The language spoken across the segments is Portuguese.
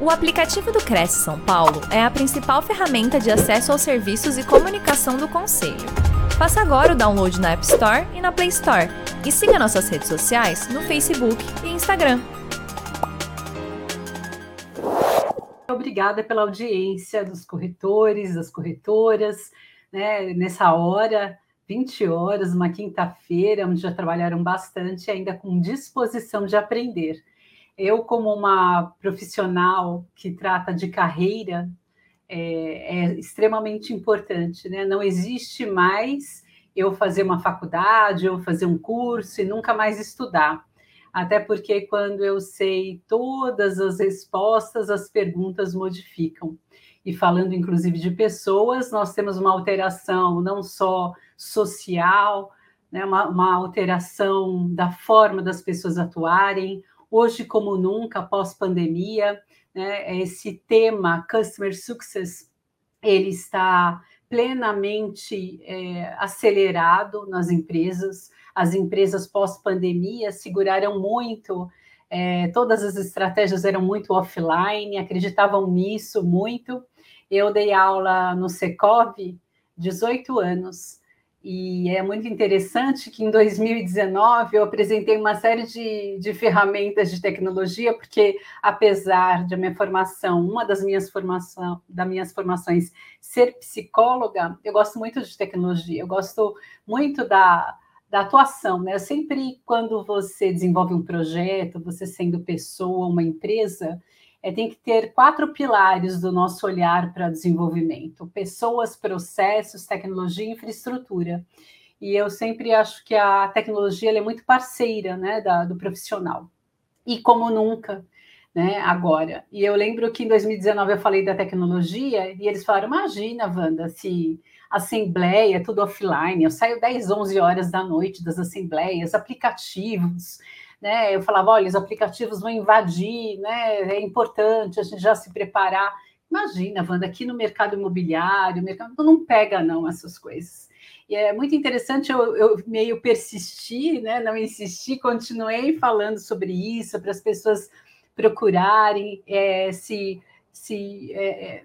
O aplicativo do Cresce São Paulo é a principal ferramenta de acesso aos serviços e comunicação do Conselho. Faça agora o download na App Store e na Play Store. E siga nossas redes sociais no Facebook e Instagram. Obrigada pela audiência dos corretores, das corretoras, né, nessa hora, 20 horas, uma quinta-feira, onde já trabalharam bastante, ainda com disposição de aprender eu, como uma profissional que trata de carreira, é, é, extremamente importante, né? Não existe mais eu fazer uma faculdade, eu fazer um curso e nunca mais estudar. Até porque quando eu sei todas as respostas, as perguntas modificam. E falando inclusive de pessoas, nós temos uma alteração não só social, né, uma, uma alteração da forma das pessoas atuarem, hoje como nunca, pós-pandemia, né, esse tema Customer Success, ele está plenamente é, acelerado nas empresas. As empresas pós-pandemia seguraram muito, é, todas as estratégias eram muito offline, acreditavam nisso muito. Eu dei aula no Secov 18 anos, e é muito interessante que em 2019 eu apresentei uma série de, de ferramentas de tecnologia, porque apesar de minha formação, uma das minhas, formação, das minhas formações ser psicóloga, eu gosto muito de tecnologia, eu gosto muito da, da atuação, né? Sempre quando você desenvolve um projeto, você sendo pessoa, uma empresa, é, tem que ter quatro pilares do nosso olhar para desenvolvimento: pessoas, processos, tecnologia e infraestrutura. E eu sempre acho que a tecnologia é muito parceira né, da, do profissional. E como nunca, né, agora. E eu lembro que em 2019 eu falei da tecnologia e eles falaram: imagina, Wanda, se assembleia, tudo offline, eu saio 10, 11 horas da noite das assembleias, aplicativos, né? Eu falava, olha, os aplicativos vão invadir, né? É importante a gente já se preparar. Imagina, Wanda, aqui no mercado imobiliário, mercado não pega não essas coisas. E é muito interessante, eu, eu meio persisti, né? Não insisti, continuei falando sobre isso para as pessoas procurarem é, se, se é, é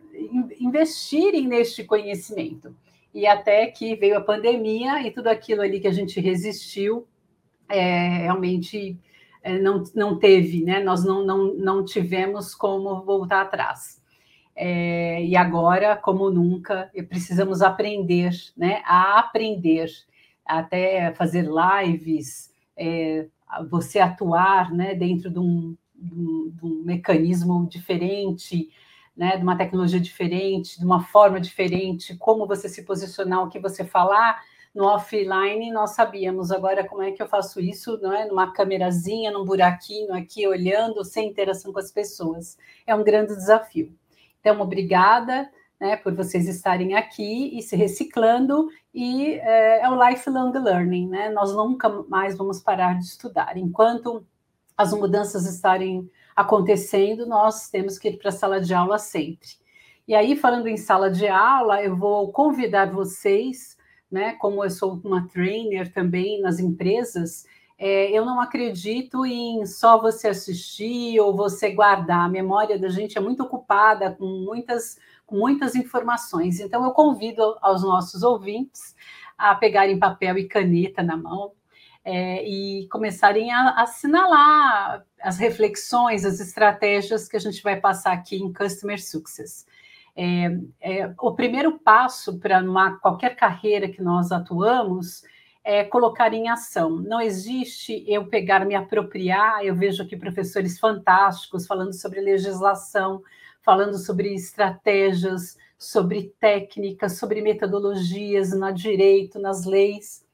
investirem neste conhecimento. E até que veio a pandemia e tudo aquilo ali que a gente resistiu é, realmente é, não, não teve, né? Nós não, não, não tivemos como voltar atrás. É, e agora, como nunca, precisamos aprender, né? A aprender, até fazer lives, é, você atuar, né? Dentro de um, de um, de um mecanismo diferente, né, de uma tecnologia diferente, de uma forma diferente, como você se posicionar, o que você falar, no offline nós sabíamos, agora como é que eu faço isso, não é? Numa câmerazinha, num buraquinho aqui, olhando, sem interação com as pessoas. É um grande desafio. Então, obrigada né, por vocês estarem aqui e se reciclando, e é, é o lifelong learning, né? Nós nunca mais vamos parar de estudar. Enquanto as mudanças estarem acontecendo, nós temos que ir para a sala de aula sempre. E aí, falando em sala de aula, eu vou convidar vocês né? Como eu sou uma trainer também nas empresas, é, eu não acredito em só você assistir ou você guardar. A memória da gente é muito ocupada com muitas, com muitas informações. Então, eu convido aos nossos ouvintes a pegarem papel e caneta na mão é, e começarem a assinalar as reflexões, as estratégias que a gente vai passar aqui em Customer Success. É, é, o primeiro passo para qualquer carreira que nós atuamos é colocar em ação. Não existe eu pegar, me apropriar. Eu vejo aqui professores fantásticos falando sobre legislação, falando sobre estratégias, sobre técnicas, sobre metodologias na direito, nas leis,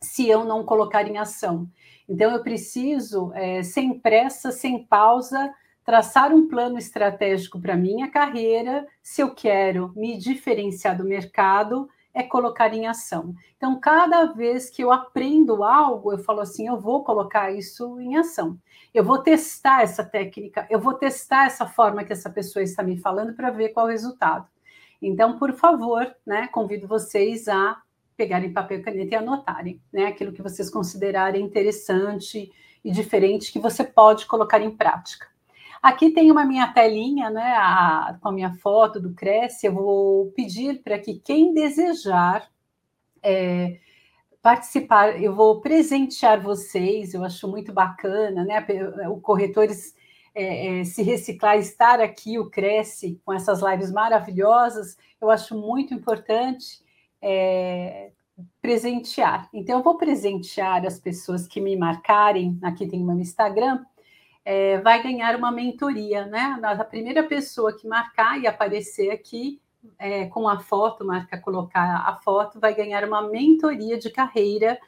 se eu não colocar em ação. Então, eu preciso, é, sem pressa, sem pausa, traçar um plano estratégico para minha carreira, se eu quero me diferenciar do mercado, é colocar em ação. Então, cada vez que eu aprendo algo, eu falo assim: eu vou colocar isso em ação. Eu vou testar essa técnica, eu vou testar essa forma que essa pessoa está me falando para ver qual é o resultado. Então, por favor, né, convido vocês a pegarem papel e caneta e anotarem né, aquilo que vocês considerarem interessante e diferente que você pode colocar em prática. Aqui tem uma minha telinha, né, a, com a minha foto do Cresce. Eu vou pedir para que quem desejar é, participar, eu vou presentear vocês. Eu acho muito bacana, né? O corretores é, é, se reciclar, estar aqui, o Cresce, com essas lives maravilhosas. Eu acho muito importante. É, presentear. Então, eu vou presentear as pessoas que me marcarem, aqui tem o meu Instagram, é, vai ganhar uma mentoria, né? A primeira pessoa que marcar e aparecer aqui é, com a foto, marca colocar a foto, vai ganhar uma mentoria de carreira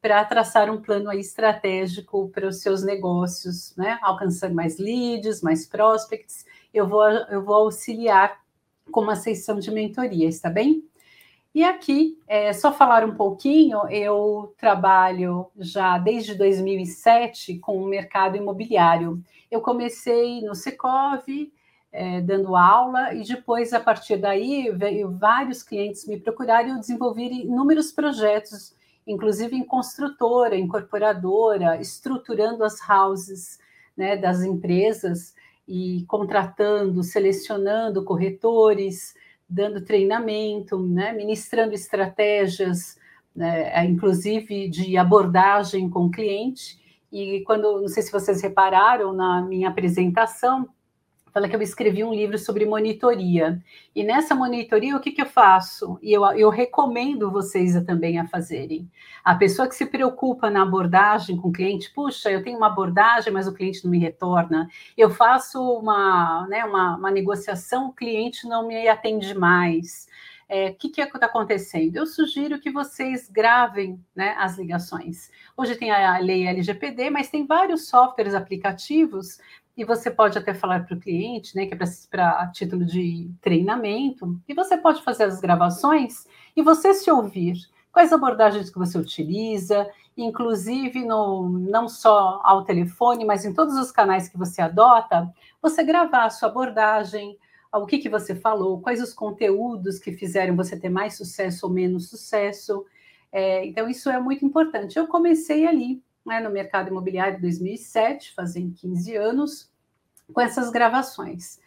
para traçar um plano estratégico para os seus negócios, né? Alcançar mais leads, mais prospects. Eu vou, eu vou auxiliar com uma sessão de mentoria, está bem? E aqui, é, só falar um pouquinho, eu trabalho já desde 2007 com o mercado imobiliário. Eu comecei no Secov, é, dando aula, e depois, a partir daí, veio vários clientes me procurarem e eu desenvolvi inúmeros projetos, inclusive em construtora, incorporadora, estruturando as houses né, das empresas e contratando, selecionando corretores, dando treinamento, né, ministrando estratégias, né, é, inclusive de abordagem com o cliente. E quando, não sei se vocês repararam na minha apresentação, fala que eu escrevi um livro sobre monitoria. E nessa monitoria, o que, que eu faço? E eu, eu recomendo vocês também a fazerem. A pessoa que se preocupa na abordagem com o cliente, puxa, eu tenho uma abordagem, mas o cliente não me retorna. Eu faço uma, né, uma, uma negociação, o cliente não me atende mais. O é, que está acontecendo? Eu sugiro que vocês gravem né, as ligações. Hoje tem a lei LGPD, mas tem vários softwares aplicativos e você pode até falar para o cliente, né, que é para título de treinamento, e você pode fazer as gravações e você se ouvir. Quais abordagens que você utiliza, inclusive no, não só ao telefone, mas em todos os canais que você adota, você gravar a sua abordagem, o que, que você falou, quais os conteúdos que fizeram você ter mais sucesso ou menos sucesso. É, então, isso é muito importante. Eu comecei ali, né, no mercado imobiliário em 2007, fazem 15 anos, com essas gravações.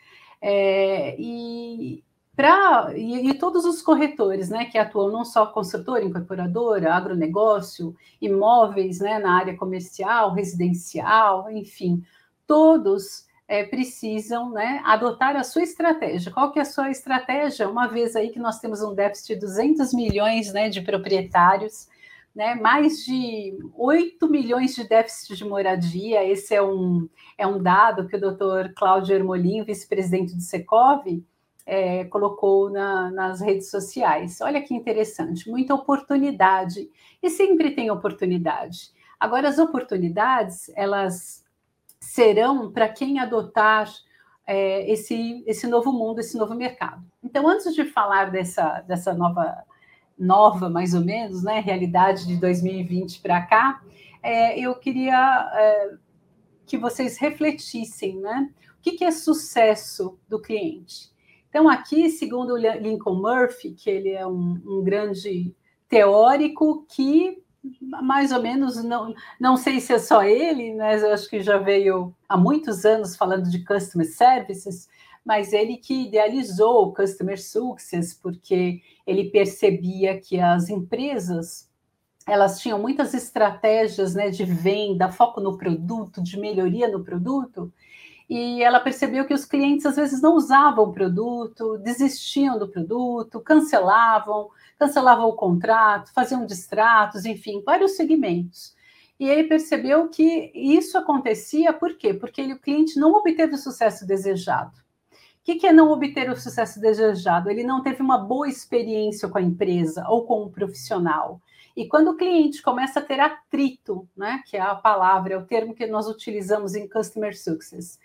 É, e, pra, e, e, todos os corretores né, que atuam não só construtora, incorporadora, agronegócio, imóveis né, na área comercial, residencial, enfim, todos é, precisam né, adotar a sua estratégia. Qual que é a sua estratégia? Uma vez aí que nós temos um déficit de 200 milhões né, de proprietários, né, mais de 8 milhões de déficit de moradia. Esse é um, é um dado que o doutor Cláudio Ermolim, vice-presidente do Secov, é, colocou na, nas redes sociais. Olha que interessante, muita oportunidade. E sempre tem oportunidade. Agora, as oportunidades, elas serão para quem adotar é, esse, esse novo mundo, esse novo mercado. Então, antes de falar dessa, dessa nova nova, mais ou menos, né, realidade de 2020 para cá, é, eu queria é, que vocês refletissem, né? O que, que é sucesso do cliente? Então, aqui, segundo Lincoln Murphy, que ele é um, um grande teórico que mais ou menos, não, não sei se é só ele, mas eu acho que já veio há muitos anos falando de customer services, mas ele que idealizou o Customer Success, porque ele percebia que as empresas elas tinham muitas estratégias né, de venda, foco no produto, de melhoria no produto, e ela percebeu que os clientes às vezes não usavam o produto, desistiam do produto, cancelavam, cancelavam o contrato, faziam distratos, enfim, vários segmentos. E ele percebeu que isso acontecia por quê? Porque ele, o cliente não obteve o sucesso desejado. O que, que é não obter o sucesso desejado? Ele não teve uma boa experiência com a empresa ou com o profissional. E quando o cliente começa a ter atrito, né, que é a palavra, é o termo que nós utilizamos em Customer Success,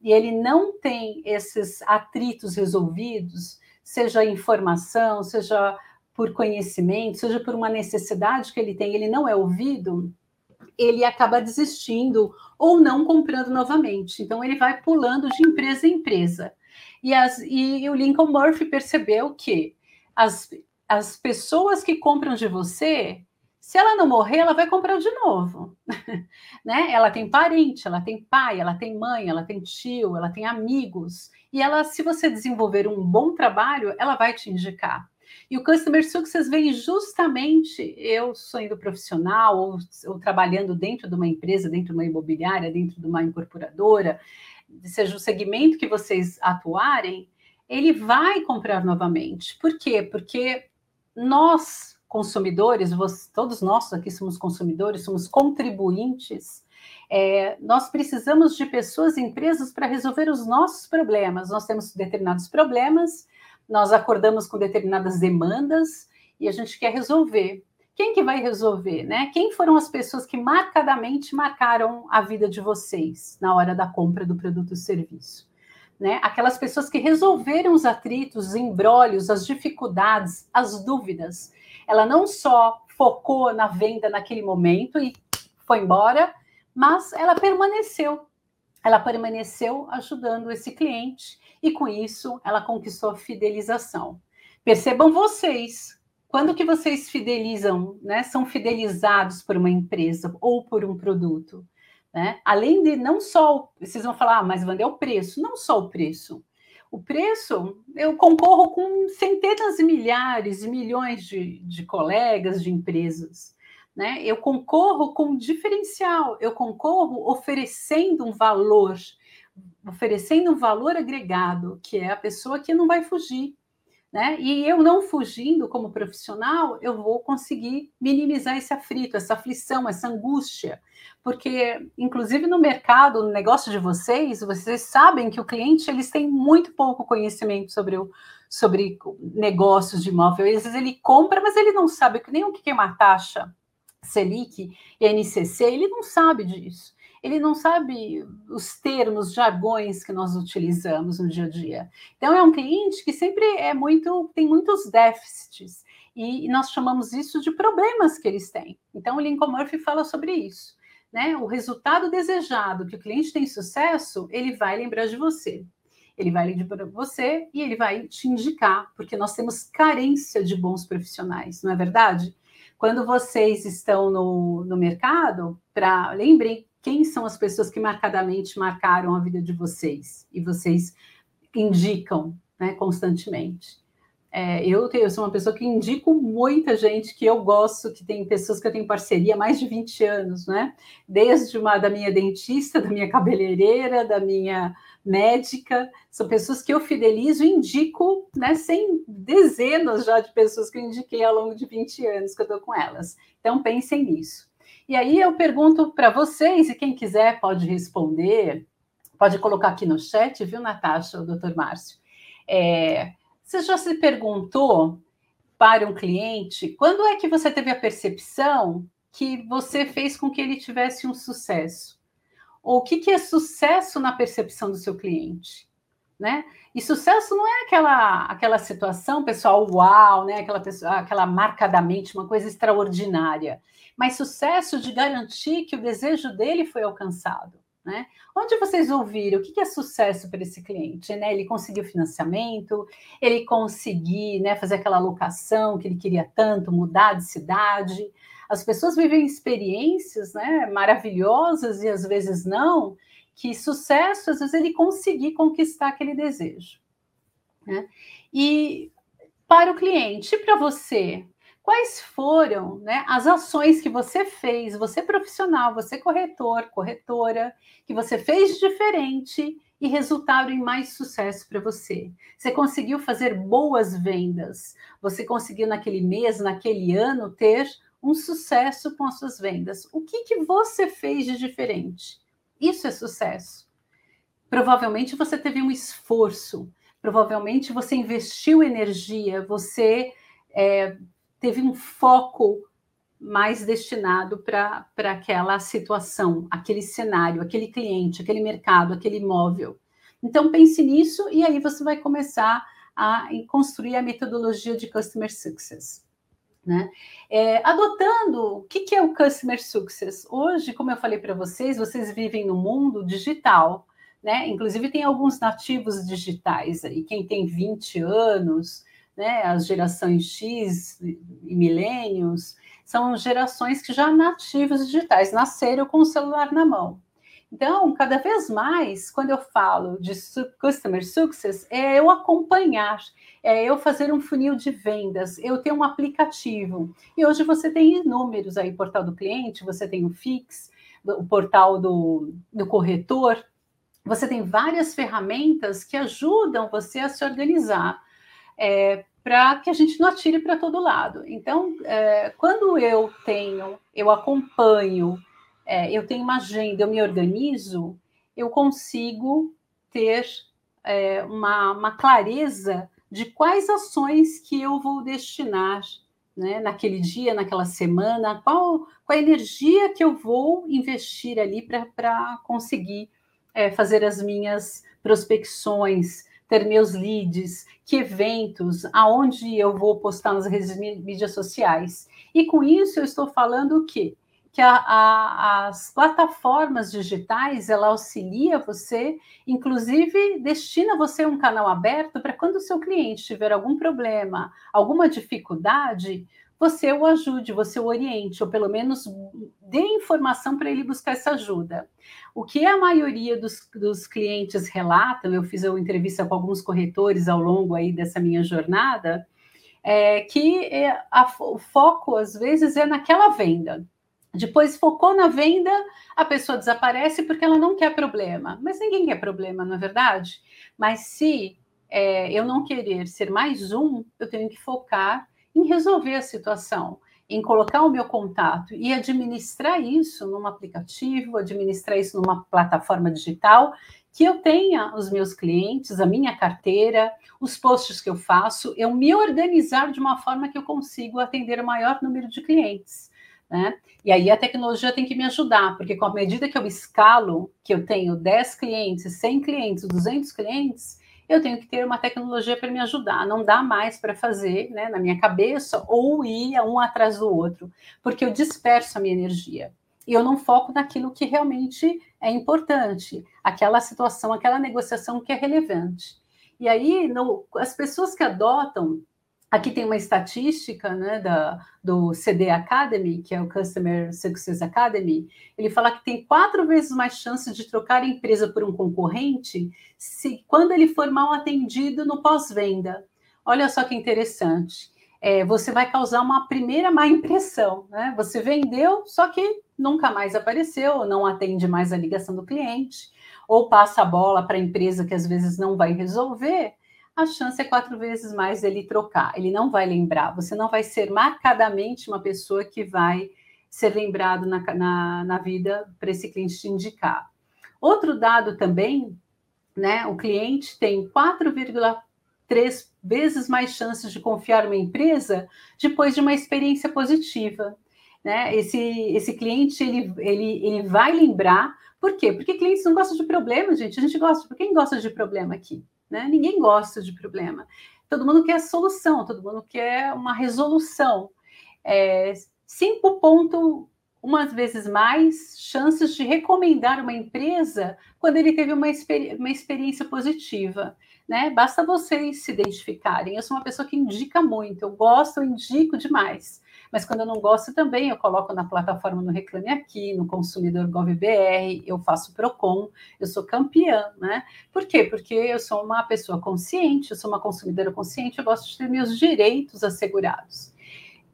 e ele não tem esses atritos resolvidos, seja informação, seja por conhecimento, seja por uma necessidade que ele tem, ele não é ouvido, ele acaba desistindo ou não comprando novamente. Então, ele vai pulando de empresa em empresa. E, as, e o Lincoln Murphy percebeu que as, as pessoas que compram de você Se ela não morrer, ela vai comprar de novo. né? Ela tem parente, ela tem pai, ela tem mãe, ela tem tio, ela tem amigos. E ela, se você desenvolver um bom trabalho, ela vai te indicar. E o Customer Success vem justamente eu sendo profissional ou, ou trabalhando dentro de uma empresa, dentro de uma imobiliária, dentro de uma incorporadora, seja o segmento que vocês atuarem, ele vai comprar novamente. Por quê? Porque nós consumidores, todos nós aqui somos consumidores, somos contribuintes, é, nós precisamos de pessoas e empresas para resolver os nossos problemas. Nós temos determinados problemas, nós acordamos com determinadas demandas e a gente quer resolver. Quem que vai resolver, né? Quem foram as pessoas que marcadamente marcaram a vida de vocês na hora da compra do produto ou serviço? Né? Aquelas pessoas que resolveram os atritos, os embrólios, as dificuldades, as dúvidas ela não só focou na venda naquele momento e foi embora, mas ela permaneceu. Ela permaneceu ajudando esse cliente e com isso ela conquistou a fidelização. Percebam vocês, quando que vocês fidelizam, né? São fidelizados por uma empresa ou por um produto, né? Além de não só, vocês vão falar, ah, mas Wanda, é o preço, não só o preço o preço, eu concorro com centenas de milhares e milhões de, de colegas, de empresas. Né? Eu concorro com diferencial, eu concorro oferecendo um valor, oferecendo um valor agregado, que é a pessoa que não vai fugir. Né? E eu não fugindo como profissional, eu vou conseguir minimizar esse afrito, essa aflição, essa angústia, porque inclusive no mercado, no negócio de vocês, vocês sabem que o cliente eles têm muito pouco conhecimento sobre o sobre negócios de imóvel. Às vezes ele compra, mas ele não sabe nem o que é uma taxa Selic NCC, ele não sabe disso ele não sabe os termos, jargões que nós utilizamos no dia a dia. Então, é um cliente que sempre é muito, tem muitos déficits, e nós chamamos isso de problemas que eles têm. Então, o Lincoln Murphy fala sobre isso. Né? O resultado desejado, que o cliente tem sucesso, ele vai lembrar de você. Ele vai lembrar para você e ele vai te indicar, porque nós temos carência de bons profissionais, não é verdade? Quando vocês estão no, no mercado, para lembrem quem são as pessoas que marcadamente marcaram a vida de vocês e vocês indicam né, constantemente. É, eu, eu sou uma pessoa que indico muita gente que eu gosto, que tem pessoas que eu tenho parceria há mais de 20 anos, né? Desde uma da minha dentista, da minha cabeleireira, da minha médica, são pessoas que eu fidelizo e indico, né? Sem dezenas já de pessoas que eu indiquei ao longo de 20 anos que eu estou com elas. Então pensem nisso. E aí eu pergunto para vocês, e quem quiser pode responder, pode colocar aqui no chat, viu, Natasha, o doutor Márcio? É, você já se perguntou para um cliente quando é que você teve a percepção que você fez com que ele tivesse um sucesso? Ou o que, que é sucesso na percepção do seu cliente? Né? E sucesso não é aquela aquela situação, pessoal, uau, né? Aquela aquela marcadamente uma coisa extraordinária mas sucesso de garantir que o desejo dele foi alcançado. Né? Onde vocês ouviram o que é sucesso para esse cliente? Né? Ele conseguiu financiamento, ele conseguiu né, fazer aquela locação que ele queria tanto, mudar de cidade. As pessoas vivem experiências né, maravilhosas e às vezes não, que sucesso, às vezes, ele conseguir conquistar aquele desejo. Né? E para o cliente, para você, quais foram né, as ações que você fez, você profissional, você corretor, corretora, que você fez diferente e resultaram em mais sucesso para você. Você conseguiu fazer boas vendas, você conseguiu naquele mês, naquele ano, ter um sucesso com as suas vendas. O que, que você fez de diferente? Isso é sucesso. Provavelmente você teve um esforço, provavelmente você investiu energia, você é, teve um foco mais destinado para aquela situação, aquele cenário, aquele cliente, aquele mercado, aquele imóvel. Então pense nisso e aí você vai começar a construir a metodologia de Customer Success. Né? É, adotando o que, que é o Customer Success? Hoje, como eu falei para vocês, vocês vivem no mundo digital, né? Inclusive tem alguns nativos digitais aí, quem tem 20 anos, né, as gerações X e milênios, são gerações que já nativos digitais, nasceram com o celular na mão. Então, cada vez mais, quando eu falo de customer success, é eu acompanhar, é eu fazer um funil de vendas, eu ter um aplicativo. E hoje você tem inúmeros aí, portal do cliente, você tem o Fix, o portal do, do corretor, você tem várias ferramentas que ajudam você a se organizar. É, para que a gente não atire para todo lado. Então, é, quando eu tenho, eu acompanho é, eu tenho uma agenda, eu me organizo, eu consigo ter é, uma, uma, clareza de quais ações que eu vou destinar né, naquele dia, naquela semana, qual, qual a energia que eu vou investir ali para conseguir é, fazer as minhas prospecções, ter meus leads, que eventos, aonde eu vou postar nas redes mídias sociais. E com isso eu estou falando o quê? que a, a, as plataformas digitais ela auxilia você, inclusive destina você um canal aberto para quando o seu cliente tiver algum problema, alguma dificuldade, você o ajude, você o oriente, ou pelo menos dê informação para ele buscar essa ajuda. O que a maioria dos, dos clientes relatam, eu fiz uma entrevista com alguns corretores ao longo aí dessa minha jornada, é que é, a, o foco às vezes é naquela venda. Depois focou na venda, a pessoa desaparece porque ela não quer problema. Mas ninguém quer problema, não é verdade? Mas se é, eu não querer ser mais um, eu tenho que focar em resolver a situação, em colocar o meu contato e administrar isso num aplicativo, administrar isso numa plataforma digital, que eu tenha os meus clientes, a minha carteira, os posts que eu faço, eu me organizar de uma forma que eu consigo atender o maior número de clientes. Né? E aí a tecnologia tem que me ajudar, porque com a medida que eu escalo, que eu tenho 10 clientes, 100 clientes, 200 clientes, eu tenho que ter uma tecnologia para me ajudar. Não dá mais para fazer né, na minha cabeça ou ir um atrás do outro, porque eu disperso a minha energia. E eu não foco naquilo que realmente é importante, aquela situação, aquela negociação que é relevante. E aí, no, as pessoas que adotam Aqui tem uma estatística né, da, do CD Academy, que é o Customer Success Academy. Ele fala que tem quatro vezes mais chances de trocar a empresa por um concorrente se quando ele for mal atendido no pós-venda. Olha só que interessante. É, você vai causar uma primeira má impressão. Né? Você vendeu, só que nunca mais apareceu, não atende mais a ligação do cliente, ou passa a bola para a empresa que às vezes não vai resolver a chance é quatro vezes mais dele trocar. Ele não vai lembrar, você não vai ser marcadamente uma pessoa que vai ser lembrado na, na, na vida para esse cliente te indicar. Outro dado também, né? O cliente tem 4,3 vezes mais chances de confiar numa empresa depois de uma experiência positiva. Né? Esse, esse cliente ele, ele, ele vai lembrar, por quê? Porque clientes não gostam de problema, gente. A gente gosta, quem gosta de problema aqui? Né? Ninguém gosta de problema. Todo mundo quer solução, todo mundo quer uma resolução. É, cinco pontos, umas vezes mais, chances de recomendar uma empresa quando ele teve uma, experi uma experiência positiva. Né? Basta vocês se identificarem. Eu sou uma pessoa que indica muito, eu gosto, eu indico demais mas quando eu não gosto também, eu coloco na plataforma no Reclame Aqui, no Consumidor GovBR, eu faço PROCON, eu sou campeã, né? Por quê? Porque eu sou uma pessoa consciente, eu sou uma consumidora consciente, eu gosto de ter meus direitos assegurados.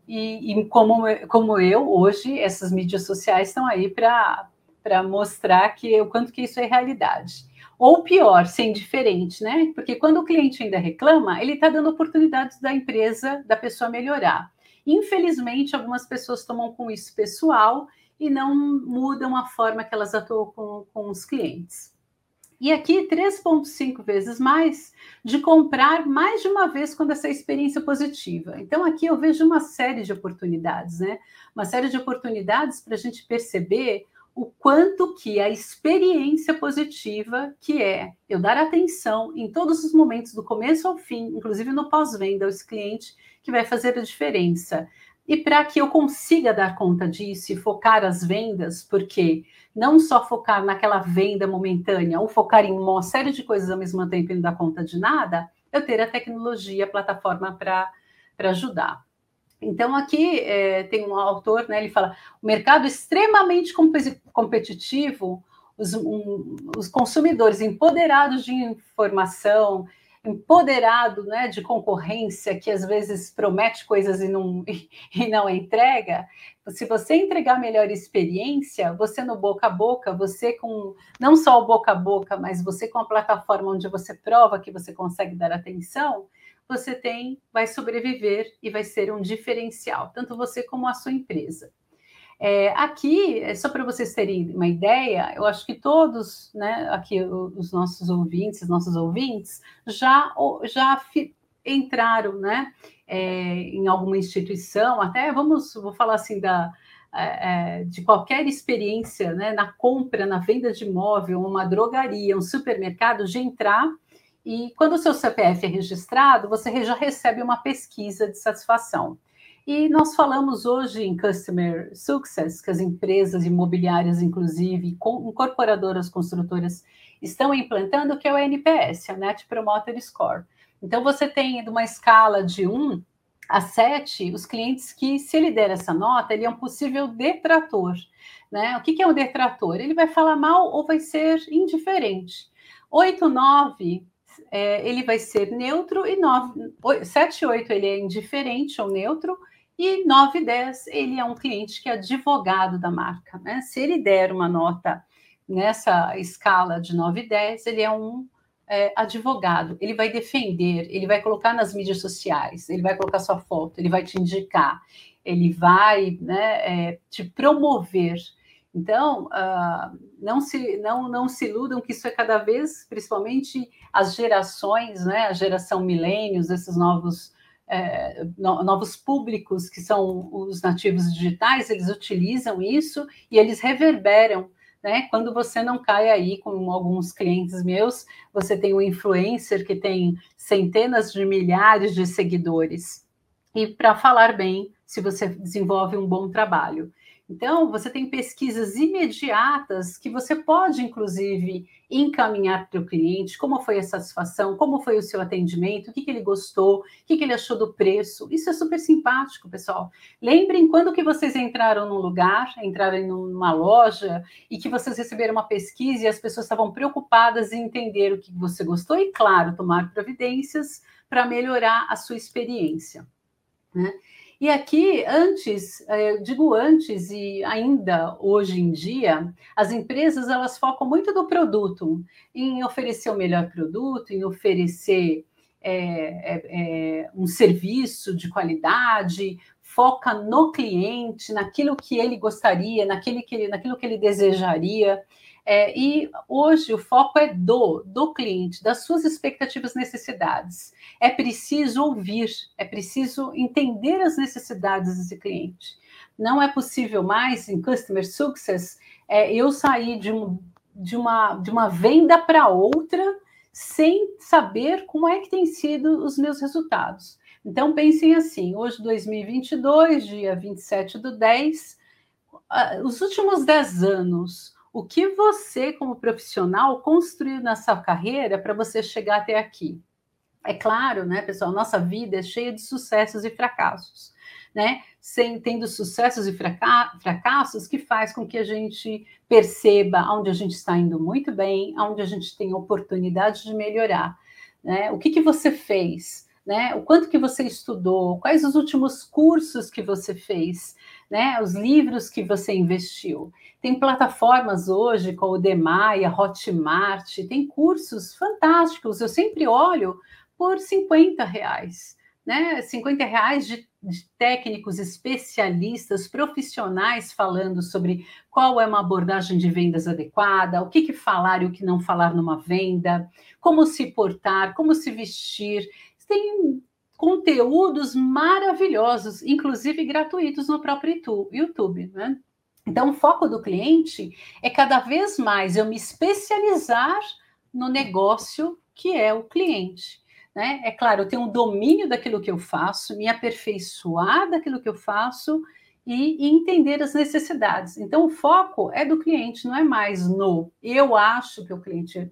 E, e como, como eu, hoje, essas mídias sociais estão aí para mostrar que o quanto que isso é realidade. Ou pior, ser indiferente, né? Porque quando o cliente ainda reclama, ele está dando oportunidades da empresa, da pessoa melhorar. Infelizmente, algumas pessoas tomam com isso pessoal e não mudam a forma que elas atuam com, com os clientes. E aqui, 3,5 vezes mais de comprar mais de uma vez quando essa experiência é positiva. Então, aqui eu vejo uma série de oportunidades, né? Uma série de oportunidades para a gente perceber o quanto que a experiência positiva, que é eu dar atenção em todos os momentos, do começo ao fim, inclusive no pós-venda, ao cliente, que vai fazer a diferença. E para que eu consiga dar conta disso e focar as vendas, porque não só focar naquela venda momentânea, ou focar em uma série de coisas ao mesmo tempo e não dar conta de nada, eu ter a tecnologia, a plataforma para ajudar. Então, aqui é, tem um autor, né, ele fala: o mercado extremamente competitivo, os, um, os consumidores empoderados de informação, empoderado né, de concorrência, que às vezes promete coisas e não, e não entrega, se você entregar melhor experiência, você no boca a boca, você com não só o boca a boca, mas você com a plataforma onde você prova que você consegue dar atenção, você tem, vai sobreviver e vai ser um diferencial, tanto você como a sua empresa. É, aqui, é só para vocês terem uma ideia, eu acho que todos, né, aqui os nossos ouvintes, nossos ouvintes, já, já entraram, né, é, em alguma instituição, até vamos, vou falar assim da, é, é, de qualquer experiência, né, na compra, na venda de imóvel, uma drogaria, um supermercado, de entrar e quando o seu CPF é registrado, você já recebe uma pesquisa de satisfação. E nós falamos hoje em Customer Success, que as empresas imobiliárias, inclusive, incorporadoras, construtoras, estão implantando, que é o NPS, a Net Promoter Score. Então, você tem de uma escala de 1 a 7, os clientes que, se ele der essa nota, ele é um possível detrator. Né? O que, é um detrator? Ele vai falar mal ou vai ser indiferente. 8, 9, é, ele vai ser neutro e 9, 7 e 8 ele é indiferente ou neutro, e 9 e 10 ele é um cliente que é advogado da marca. Né? Se ele der uma nota nessa escala de 9 e 10, ele é um é, advogado, ele vai defender, ele vai colocar nas mídias sociais, ele vai colocar sua foto, ele vai te indicar, ele vai né, é, te promover então, uh, não, se, não, não se iludam que isso é cada vez, principalmente as gerações, né, a geração milênios, esses novos, é, no, novos públicos que são os nativos digitais, eles utilizam isso e eles reverberam. Né? Quando você não cai aí, como alguns clientes meus, você tem um influencer que tem centenas de milhares de seguidores. E para falar bem, se você desenvolve um bom trabalho. Então, você tem pesquisas imediatas que você pode, inclusive, encaminhar para o cliente, como foi a satisfação, como foi o seu atendimento, o que, que ele gostou, o que, que ele achou do preço. Isso é super simpático, pessoal. Lembrem quando que vocês entraram num lugar, entraram numa loja e que vocês receberam uma pesquisa e as pessoas estavam preocupadas em entender o que você gostou e, claro, tomar providências para melhorar a sua experiência. Né? E aqui, antes, é, eu digo antes e ainda hoje em dia, as empresas elas focam muito no produto, em oferecer o melhor produto, em oferecer é, é, um serviço de qualidade, foca no cliente, naquilo que ele gostaria, naquele que, naquilo que ele desejaria. É, e hoje o foco é do, do cliente, das suas expectativas necessidades. É preciso ouvir, é preciso entender as necessidades desse cliente. Não é possível mais, em Customer Success, é, eu sair de, um, de, uma, de uma venda para outra sem saber como é que tem sido os meus resultados. Então, pensem assim: hoje, 2022, dia 27 do 10, os últimos 10 anos, o que você, como profissional, construiu na sua carreira para você chegar até aqui. É claro, né, pessoal, nossa vida é cheia de sucessos e fracassos, né? Sem, tendo sucessos e fracassos que faz com que a gente perceba onde a gente está indo muito bem, onde a gente tem oportunidade de melhorar, né? O que, que você fez, né? O quanto que você estudou, quais os últimos cursos que você fez, né? Os livros que você investiu. Tem plataformas hoje como o Demai, a Hotmart, tem cursos fantásticos. Eu sempre olho por 50 reais, né? 50 reais de, de técnicos especialistas, profissionais falando sobre qual é uma abordagem de vendas adequada, o que, que falar e o que não falar numa venda, como se portar, como se vestir. Tem conteúdos maravilhosos, inclusive gratuitos no próprio YouTube, né? Então, o foco do cliente é cada vez mais eu me especializar no negócio que é o cliente. Né? É claro, eu tenho um domínio daquilo que eu faço, me aperfeiçoar daquilo que eu faço e, e, entender as necessidades. Então, o foco é do cliente, não é mais no eu acho que o cliente.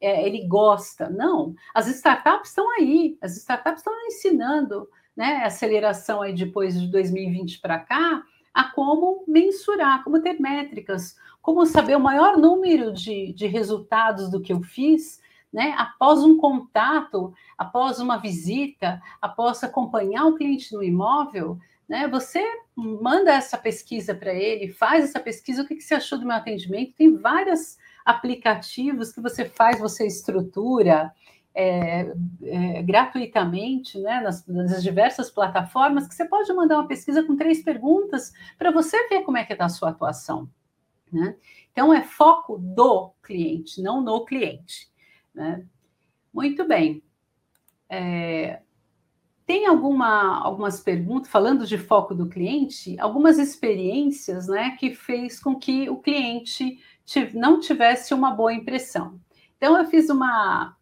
É, ele gosta. Não, as startups estão aí, as startups estão ensinando né, aceleração aí depois de 2020 para cá, a como mensurar, como ter métricas, como saber o maior número de, de resultados do que eu fiz, né, após um contato, após uma visita, após acompanhar o cliente no imóvel, né, você manda essa pesquisa para ele, faz essa pesquisa, o que, que você achou do meu atendimento? Tem vários aplicativos que você faz, você estrutura, é, é, gratuitamente né, nas, nas, diversas plataformas, que você pode mandar uma pesquisa com três perguntas para você ver como é que está a sua atuação. Né? Então, é foco do cliente, não no cliente. Né? Muito bem. É, tem alguma, algumas perguntas, falando de foco do cliente, algumas experiências né, que fez com que o cliente não tivesse uma boa impressão. Então, eu fiz uma,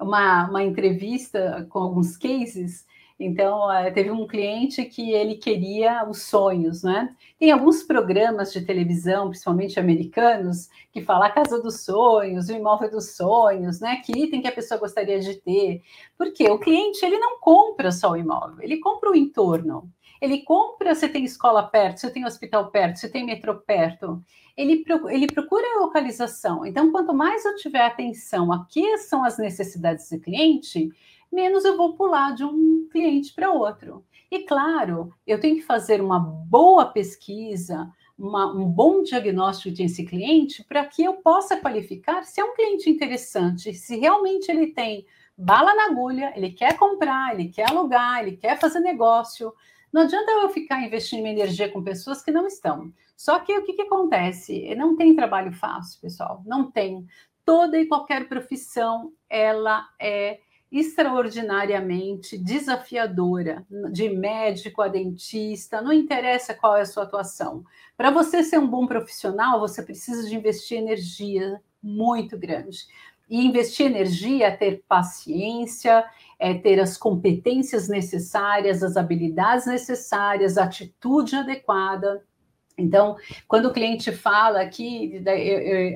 uma, uma entrevista com alguns cases. Então, eh, teve um cliente que ele queria os sonhos, né? Tem alguns programas de televisão, principalmente americanos, que falam a casa dos sonhos, o imóvel dos sonhos, né? Que item que a pessoa gostaria de ter. Porque o cliente, ele não compra só o imóvel, ele compra o entorno. Ele compra se tem escola perto, se tem hospital perto, se tem metrô perto. Ele, ele procura a localização. Então, quanto mais eu tiver atenção a que são as necessidades do cliente, menos eu vou pular de um cliente para outro. E claro, eu tenho que fazer uma boa pesquisa, uma, um bom diagnóstico desse cliente para que eu possa qualificar se é um cliente interessante, se realmente ele tem bala na agulha, ele quer comprar, ele quer alugar, ele quer fazer negócio. Não adianta eu ficar investindo minha energia com pessoas que não estão. Só que o que, que acontece? Não tem trabalho fácil, pessoal. Não tem. Toda e qualquer profissão, ela é extraordinariamente desafiadora, de médico a dentista, não interessa qual é a sua atuação. Para você ser um bom profissional, você precisa de investir energia muito grande. E investir energia é ter paciência, é ter as competências necessárias, as habilidades necessárias, a atitude adequada. Então, quando o cliente fala aqui,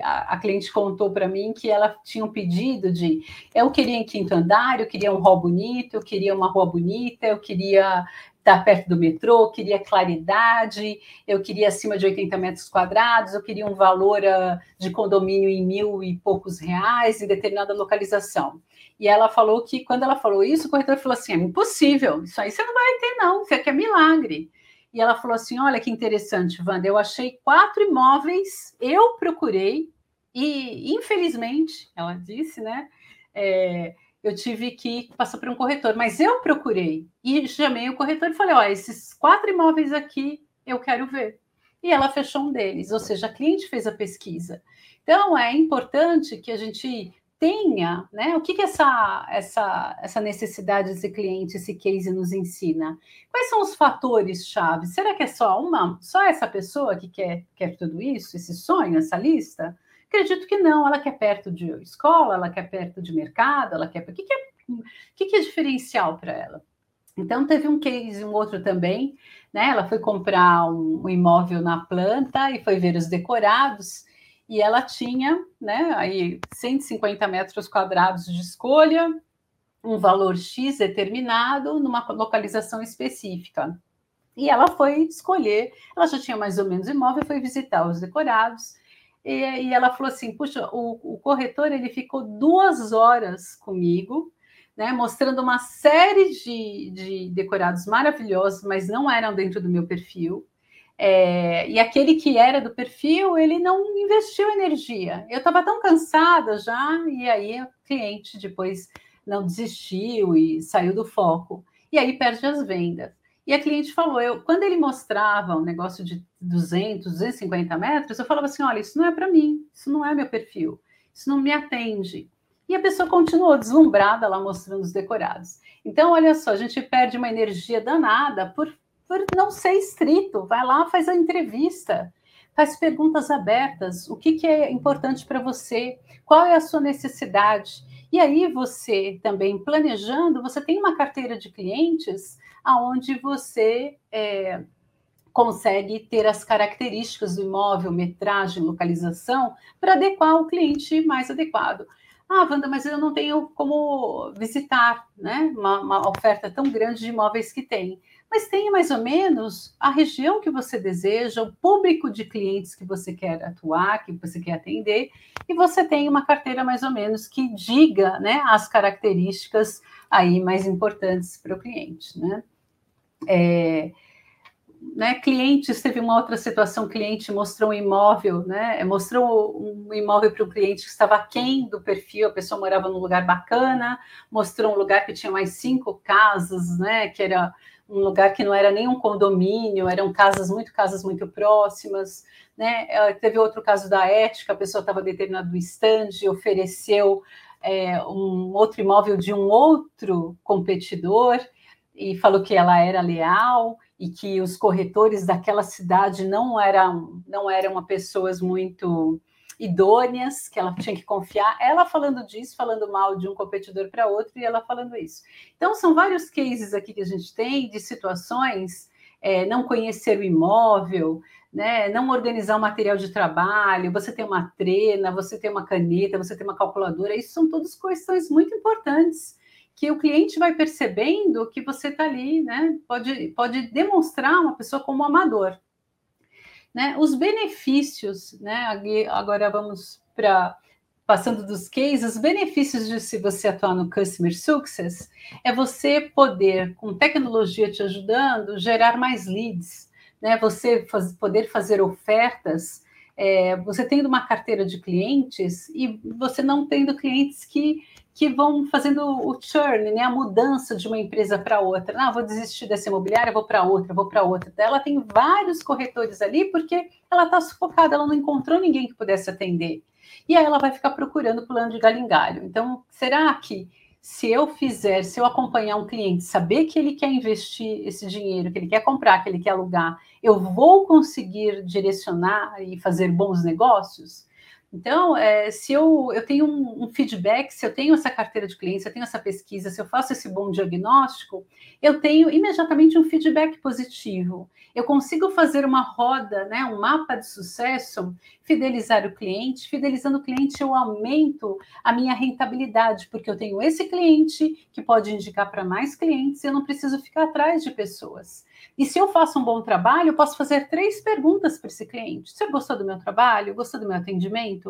a cliente contou para mim que ela tinha um pedido de eu queria em quinto andar, eu queria um hall bonito, eu queria uma rua bonita, eu queria estar perto do metrô, eu queria claridade, eu queria acima de 80 metros quadrados, eu queria um valor uh, de condomínio em mil e poucos reais em determinada localização. E ela falou que, quando ela falou isso, o corretor falou assim: é impossível, isso aí você não vai ter, não, isso aqui é milagre. E ela falou assim: olha que interessante, Wanda, eu achei quatro imóveis, eu procurei, e infelizmente, ela disse, né? É, eu tive que passar por um corretor, mas eu procurei e chamei o corretor e falei: ó, esses quatro imóveis aqui eu quero ver. E ela fechou um deles, ou seja, a cliente fez a pesquisa. Então é importante que a gente tenha, né? O que, que essa, essa, essa necessidade desse cliente, esse case nos ensina? Quais são os fatores chave? Será que é só uma, só essa pessoa que quer, quer tudo isso, esse sonho, essa lista? Acredito que não, ela quer perto de escola, ela quer perto de mercado, ela quer. O que, que, é, o que, que é diferencial para ela? Então, teve um case, um outro também, né? Ela foi comprar um, um imóvel na planta e foi ver os decorados e ela tinha, né, aí 150 metros quadrados de escolha, um valor X determinado numa localização específica. E ela foi escolher, ela já tinha mais ou menos imóvel, foi visitar os decorados, e, e ela falou assim, puxa, o, o corretor, ele ficou duas horas comigo, né, mostrando uma série de, de decorados maravilhosos, mas não eram dentro do meu perfil, é, e aquele que era do perfil, ele não investiu energia. Eu estava tão cansada já, e aí o cliente depois não desistiu e saiu do foco. E aí perde as vendas. E a cliente falou, eu, quando ele mostrava um negócio de 200, 250 metros, eu falava assim, olha, isso não é para mim, isso não é meu perfil, isso não me atende. E a pessoa continuou deslumbrada lá mostrando os decorados. Então, olha só, a gente perde uma energia danada por por não ser estrito. Vai lá, faz a entrevista, faz perguntas abertas. O que, que é importante para você? Qual é a sua necessidade? E aí você também planejando, você tem uma carteira de clientes aonde você é, consegue ter as características do imóvel, metragem, localização, para adequar o cliente mais adequado. Ah, Wanda, mas eu não tenho como visitar né, uma, uma oferta tão grande de imóveis que tem mas tenha mais ou menos a região que você deseja, o público de clientes que você quer atuar, que você quer atender, e você tem uma carteira mais ou menos que diga né, as características aí mais importantes para o cliente. Né? É, né, clientes, teve uma outra situação, cliente mostrou um imóvel, né, mostrou um imóvel para o cliente que estava aquém do perfil, a pessoa morava num lugar bacana, mostrou um lugar que tinha mais cinco casas, né, que era um lugar que não era nem um condomínio, eram casas muito casas muito próximas, né? É, teve outro caso da ética, a pessoa estava determinada do estande, ofereceu é, um outro imóvel de um outro competidor e falou que ela era leal e que os corretores daquela cidade não eram não eram pessoas muito idôneas, que ela tinha que confiar, ela falando disso, falando mal de um competidor para outro e ela falando isso. Então, são vários cases aqui que a gente tem de situações, é, não conhecer o imóvel, né, não organizar o material de trabalho, você tem uma trena, você tem uma caneta, você tem uma calculadora, isso são todas questões muito importantes que o cliente vai percebendo que você está ali, né? Pode, pode demonstrar uma pessoa como amador. Né? Os benefícios, né? agora vamos para passando dos cases, os benefícios de se você atuar no Customer Success é você poder, com tecnologia te ajudando, gerar mais leads, né? Você faz, poder fazer ofertas, é, você tendo uma carteira de clientes e você não tendo clientes que que vão fazendo o churn, né, a mudança de uma empresa para outra. Ah, vou desistir dessa imobiliária, vou para outra, vou para outra. Ela tem vários corretores ali porque ela está sufocada, ela não encontrou ninguém que pudesse atender. E aí ela vai ficar procurando plano de galingalho. Então, será que se eu fizer, se eu acompanhar um cliente, saber que ele quer investir esse dinheiro, que ele quer comprar, que ele quer alugar, eu vou conseguir direcionar e fazer bons negócios? Então, é, se eu, eu tenho um, um, feedback, se eu tenho essa carteira de clientes, se eu tenho essa pesquisa, se eu faço esse bom diagnóstico, eu tenho imediatamente um feedback positivo. Eu consigo fazer uma roda, né, um mapa de sucesso, fidelizar o cliente. Fidelizando o cliente, eu aumento a minha rentabilidade, porque eu tenho esse cliente que pode indicar para mais clientes e eu não preciso ficar atrás de pessoas. E se eu faço um bom trabalho, eu posso fazer três perguntas para esse cliente. Você gostou do meu trabalho? Gostou do meu atendimento?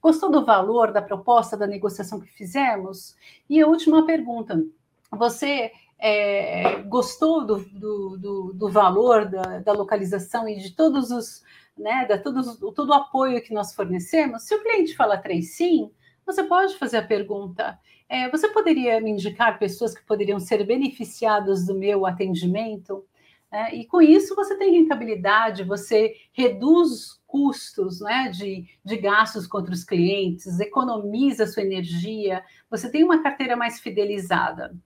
Gostou do valor, da proposta, da negociação que fizemos? E a última pergunta: você é, gostou do, do, do, do valor, da, da, localização e de todos os, né, da todos, todo o apoio que nós fornecemos? Se o cliente fala três sim, você pode fazer a pergunta: é, você poderia me indicar pessoas que poderiam ser beneficiadas do meu atendimento? É, e com isso você tem rentabilidade, você reduz custos né, de, de gastos contra os clientes, economiza sua energia, você tem uma carteira mais fidelizada.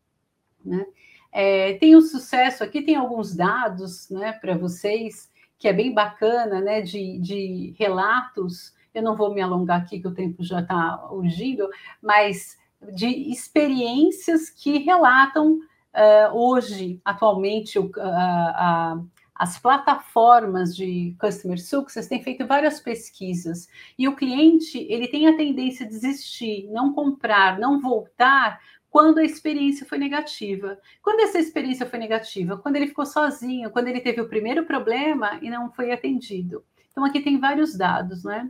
Né? É, tem um sucesso aqui, tem alguns dados né, para vocês, que é bem bacana, né, de, de relatos. Eu não vou me alongar aqui, que o tempo já está urgindo, mas de experiências que relatam uh, hoje, atualmente, uh, uh, as plataformas de Customer Success têm feito várias pesquisas e o cliente ele tem a tendência a desistir, não comprar, não voltar quando a experiência foi negativa. Quando essa experiência foi negativa? Quando ele ficou sozinho, quando ele teve o primeiro problema e não foi atendido. Então aqui tem vários dados, né?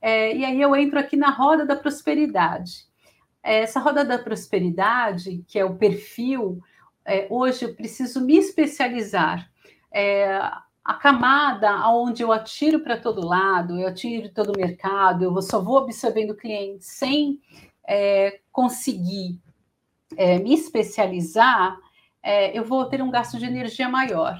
É, e aí eu entro aqui na roda da prosperidade. Essa roda da prosperidade, que é o perfil é, hoje eu preciso me especializar. É, a camada onde eu atiro para todo lado, eu atiro todo o mercado, eu só vou absorvendo clientes sem é, conseguir é, me especializar, é, eu vou ter um gasto de energia maior.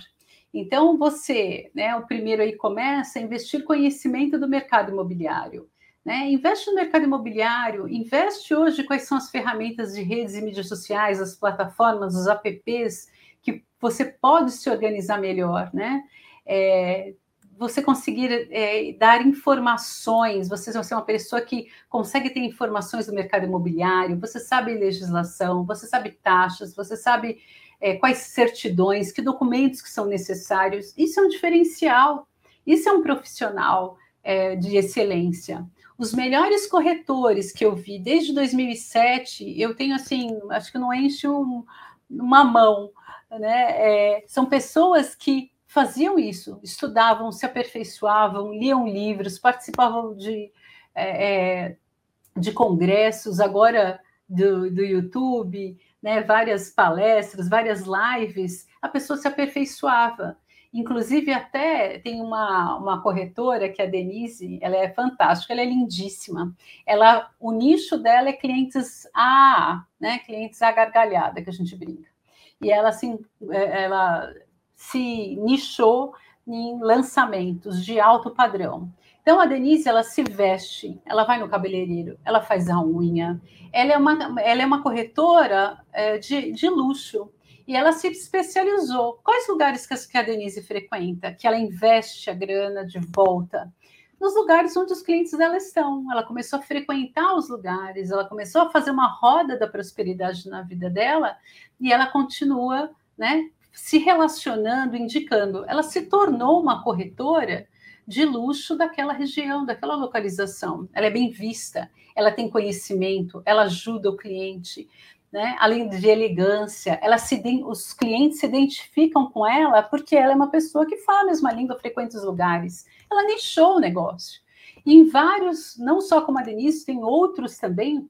Então, você, né, o primeiro aí começa a investir conhecimento do mercado imobiliário. Né? Investe no mercado imobiliário, investe hoje quais são as ferramentas de redes e mídias sociais, as plataformas, os apps, que você pode se organizar melhor, né? É, você conseguir é, dar informações, você ser uma pessoa que consegue ter informações do mercado imobiliário, você sabe legislação, você sabe taxas, você sabe é, quais certidões, que documentos que são necessários. Isso é um diferencial, isso é um profissional é, de excelência. Os melhores corretores que eu vi desde 2007, eu tenho assim, acho que não enche um, uma mão, né? É, são pessoas que faziam isso, estudavam, se aperfeiçoavam, liam livros, participavam de, é, é de congressos, agora do, do YouTube, né, várias palestras, várias lives, a pessoa se aperfeiçoava. Inclusive, até tem uma, uma corretora, que é a Denise, ela é fantástica, ela é lindíssima. Ela, o nicho dela é clientes A, né? Clientes A gargalhada, que a gente brinca. E ela, assim, ela se nichou em lançamentos de alto padrão. Então, a Denise, ela se veste, ela vai no cabeleireiro, ela faz a unha, ela é uma, ela é uma corretora é, de, de luxo e ela se especializou. Quais lugares que a Denise frequenta? Que ela investe a grana de volta? Nos lugares onde os clientes dela estão. Ela começou a frequentar os lugares, ela começou a fazer uma roda da prosperidade na vida dela e ela continua, né, se relacionando, indicando. Ela se tornou uma corretora de luxo daquela região, daquela localização. Ela é bem vista, ela tem conhecimento, ela ajuda o cliente né? além de elegância, ela se, os clientes se identificam com ela porque ela é uma pessoa que fala a mesma língua, frequenta os lugares. Ela nichou o negócio. E em vários, não só como a Denise, tem outros também,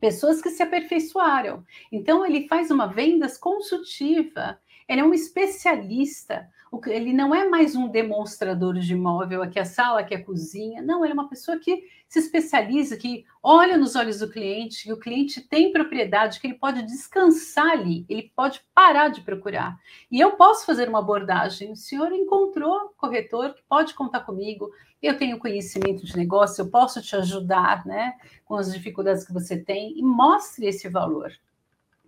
pessoas que se aperfeiçoaram. Então, ele faz uma vendas consultiva, ele é um especialista, ele não é mais um demonstrador de imóvel, aqui a sala, aqui a cozinha. Não, ele é uma pessoa que se especializa, que olha nos olhos do cliente, que o cliente tem propriedade, que ele pode descansar ali, ele pode parar de procurar. E eu posso fazer uma abordagem. O senhor encontrou corretor que pode contar comigo. Eu tenho conhecimento de negócio, eu posso te ajudar, né, com as dificuldades que você tem e mostre esse valor,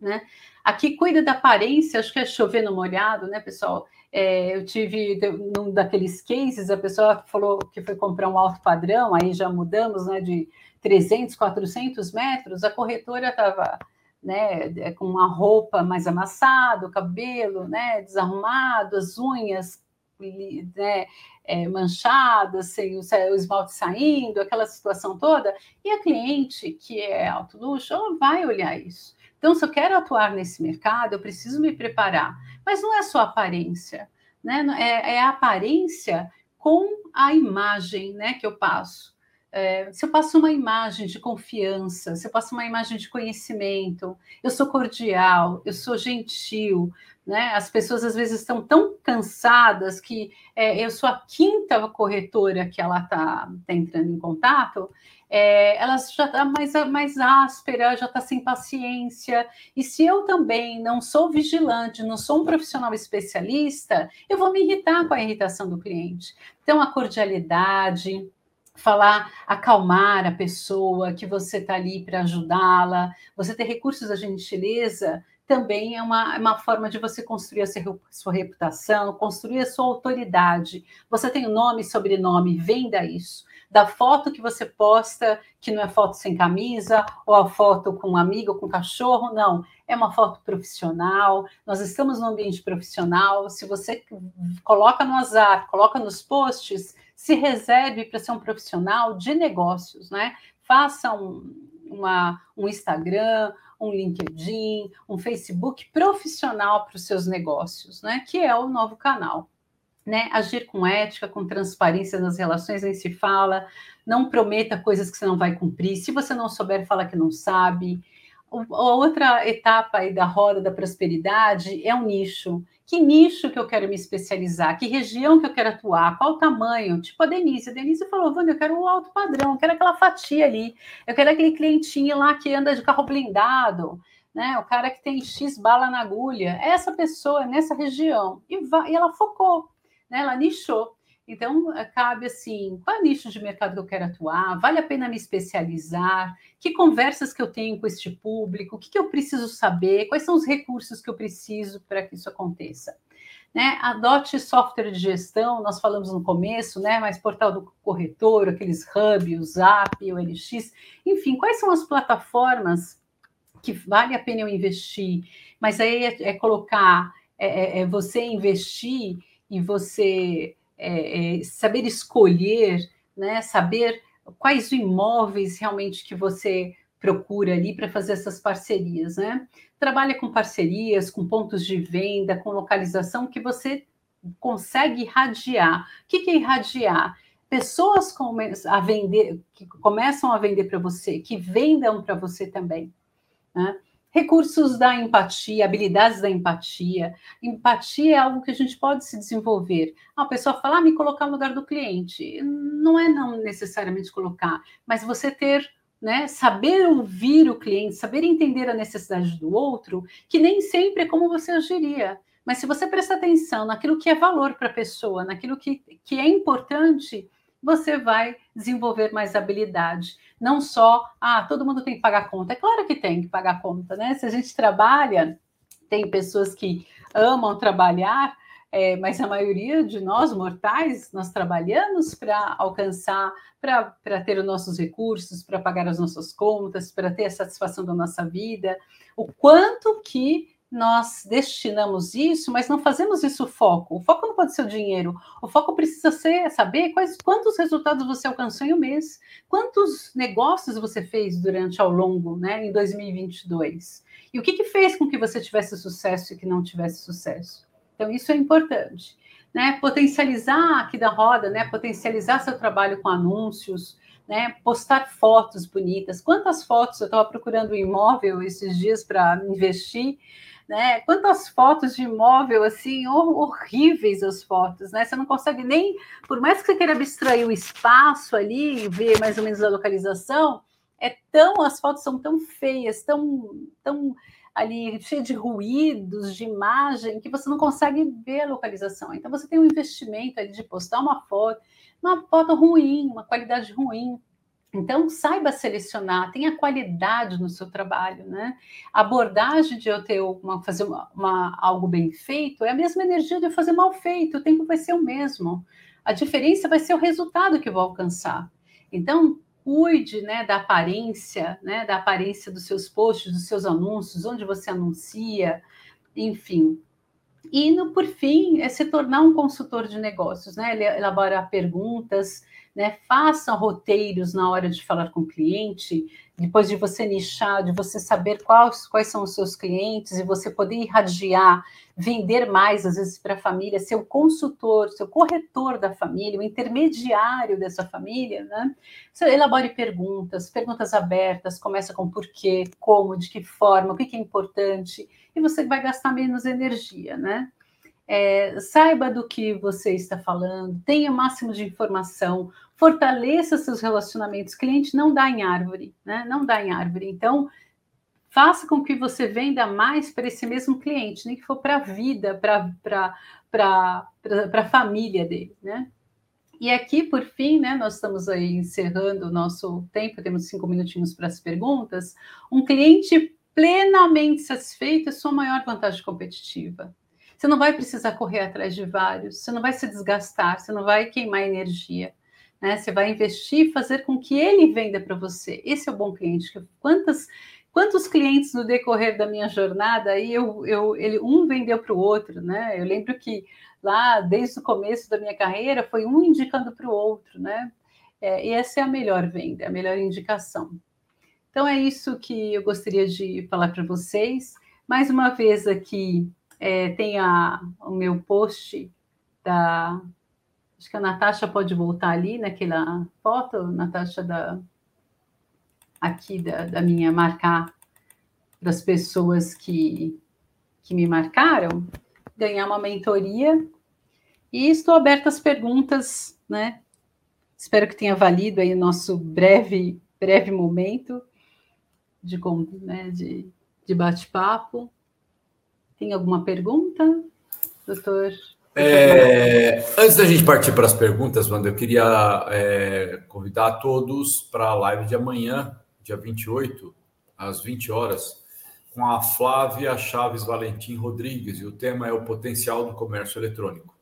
né? Aqui cuida da aparência, acho que é chover no molhado, né, pessoal? É, eu tive num daqueles cases, a pessoa falou que foi comprar um alto padrão, aí já mudamos né, de 300, 400 metros, a corretora estava né, com uma roupa mais amassada, o cabelo né, desarrumado, as unhas né, é, manchadas, sem o, o esmalte saindo, aquela situação toda, e a cliente, que é alto luxo, ela vai olhar isso. Então, se eu quero atuar nesse mercado, eu preciso me preparar. Mas não é só aparência, né? É, é a aparência com a imagem né, que eu passo. É, se eu passo uma imagem de confiança, se eu passo uma imagem de conhecimento, eu sou cordial, eu sou gentil, né? As pessoas às vezes estão tão cansadas que é, eu sou a quinta corretora que ela está tá entrando em contato é, ela já está mais, mais áspera, já está sem paciência. E se eu também não sou vigilante, não sou um profissional especialista, eu vou me irritar com a irritação do cliente. Então, a cordialidade, falar, acalmar a pessoa, que você está ali para ajudá-la, você ter recursos da gentileza também é uma, uma forma de você construir a sua reputação, construir a sua autoridade. Você tem o nome e sobrenome, venda isso da foto que você posta, que não é foto sem camisa, ou a foto com um amigo, com um cachorro, não. É uma foto profissional, nós estamos no ambiente profissional. Se você coloca no azar, coloca nos posts, se reserve para ser um profissional de negócios, né? Faça um, uma, um Instagram, um LinkedIn, um Facebook profissional para os seus negócios, né? Que é o novo canal né? Agir com ética, com transparência nas relações, nem se fala. Não prometa coisas que você não vai cumprir. Se você não souber, fala que não sabe. A outra etapa aí da roda da prosperidade é um nicho. Que nicho que eu quero me especializar? Que região que eu quero atuar? Qual o tamanho? Tipo a Denise. A Denise falou, Vânia, eu quero o alto padrão, eu quero aquela fatia ali. Eu quero aquele clientinho lá que anda de carro blindado né? O cara que tem X bala na agulha, essa pessoa nessa região. E, vai, e ela focou né? Ela nichou. Então, eh, cabe assim, qual é o nicho de mercado que eu quero atuar? Vale a pena me especializar? Que conversas que eu tenho com este público? O que, que eu preciso saber? Quais são os recursos que eu preciso para que isso aconteça? Né? Adote software de gestão, nós falamos no começo, né? Mas portal do corretor, aqueles hub, o Zap, o LX, enfim, quais são as plataformas que vale a pena eu investir? Mas aí é, é colocar, é, é, é você investir e você é, é, saber escolher, né, saber quais imóveis realmente que você procura ali para fazer essas parcerias, né? Trabalha com parcerias, com pontos de venda, com localização que você consegue irradiar. O que é irradiar? Pessoas a vender, que começam a vender para você, que vendam para você também. Né? Recursos da empatia, habilidades da empatia. Empatia é algo que a gente pode se desenvolver. A pessoa fala, ah, me colocar no lugar do cliente. Não é não necessariamente colocar, mas você ter né? Saber ouvir o cliente, saber entender a necessidade do outro, que nem sempre é como você agiria. Mas se você prestar atenção naquilo que é valor para a pessoa, naquilo que, que é importante, você vai desenvolver mais habilidade. Não só, ah, todo mundo tem que pagar conta. É claro que tem que pagar conta, né? Se a gente trabalha, tem pessoas que amam trabalhar, é, mas a maioria de nós, mortais, nós trabalhamos para alcançar, para ter os nossos recursos, para pagar as nossas contas, para ter a satisfação da nossa vida. O quanto que nós destinamos isso, mas não fazemos isso foco. O foco não pode ser o dinheiro. O foco precisa ser saber quais, quantos resultados você alcançou em um mês, quantos negócios você fez durante ao longo, né, em 2022. E o que, que fez com que você tivesse sucesso e que não tivesse sucesso? Então, isso é importante. Né? Potencializar aqui da roda, né? potencializar seu trabalho com anúncios, né? postar fotos bonitas. Quantas fotos? Eu estava procurando um imóvel esses dias para investir. Né? Quantas fotos de imóvel assim, horríveis as fotos, né? Você não consegue nem, por mais que você queira abstrair o espaço ali ver mais ou menos a localização, é tão, as fotos são tão feias, tão, tão ali cheio de ruídos, de imagem, que você não consegue ver a localização. Então você tem um investimento ali de postar uma foto, uma foto ruim, uma qualidade ruim. Então, saiba selecionar, tenha qualidade no seu trabalho, né? A abordagem de eu ter uma, fazer uma, uma, algo bem feito é a mesma energia de eu fazer mal feito, o tempo vai ser o mesmo. A diferença vai ser o resultado que eu vou alcançar. Então, cuide né, da aparência, né, da aparência dos seus posts, dos seus anúncios, onde você anuncia, enfim. E, no, por fim, é se tornar um consultor de negócios, né? elaborar perguntas, né? Faça roteiros na hora de falar com o cliente, depois de você nichar, de você saber quais, quais são os seus clientes e você poder irradiar, vender mais, às vezes, para a família, ser o consultor, seu corretor da família, o intermediário dessa família, né? Você elabore perguntas, perguntas abertas, começa com porquê, como, de que forma, o que é importante, e você vai gastar menos energia, né? é, saiba do que você está falando, tenha o máximo de informação, fortaleça seus relacionamentos. Cliente não dá em árvore, né? Não dá em árvore. Então, faça com que você venda mais para esse mesmo cliente, nem que for para a vida, para a família dele, né? E aqui, por fim, né, nós estamos aí encerrando o nosso tempo, temos cinco minutinhos para as perguntas. Um cliente plenamente satisfeito é sua maior vantagem competitiva. Você não vai precisar correr atrás de vários, você não vai se desgastar, você não vai queimar energia. Né? Você vai investir e fazer com que ele venda para você. Esse é o bom cliente. Quantas, quantos clientes no decorrer da minha jornada aí eu, eu ele um vendeu para o outro, né? Eu lembro que lá desde o começo da minha carreira foi um indicando para o outro, né? É, e essa é a melhor venda, a melhor indicação. Então é isso que eu gostaria de falar para vocês. Mais uma vez aqui é, tem a, o meu post da. Acho que a Natasha pode voltar ali naquela foto, Natasha, da, aqui da, da minha marcar das pessoas que, que me marcaram, ganhar uma mentoria. E estou aberta às perguntas, né? Espero que tenha valido aí o nosso breve, breve momento de, né, de, de bate-papo. Tem alguma pergunta, doutor? É, antes da gente partir para as perguntas, Wanda, eu queria é, convidar todos para a live de amanhã, dia 28, às 20 horas, com a Flávia Chaves Valentim Rodrigues, e o tema é o potencial do comércio eletrônico.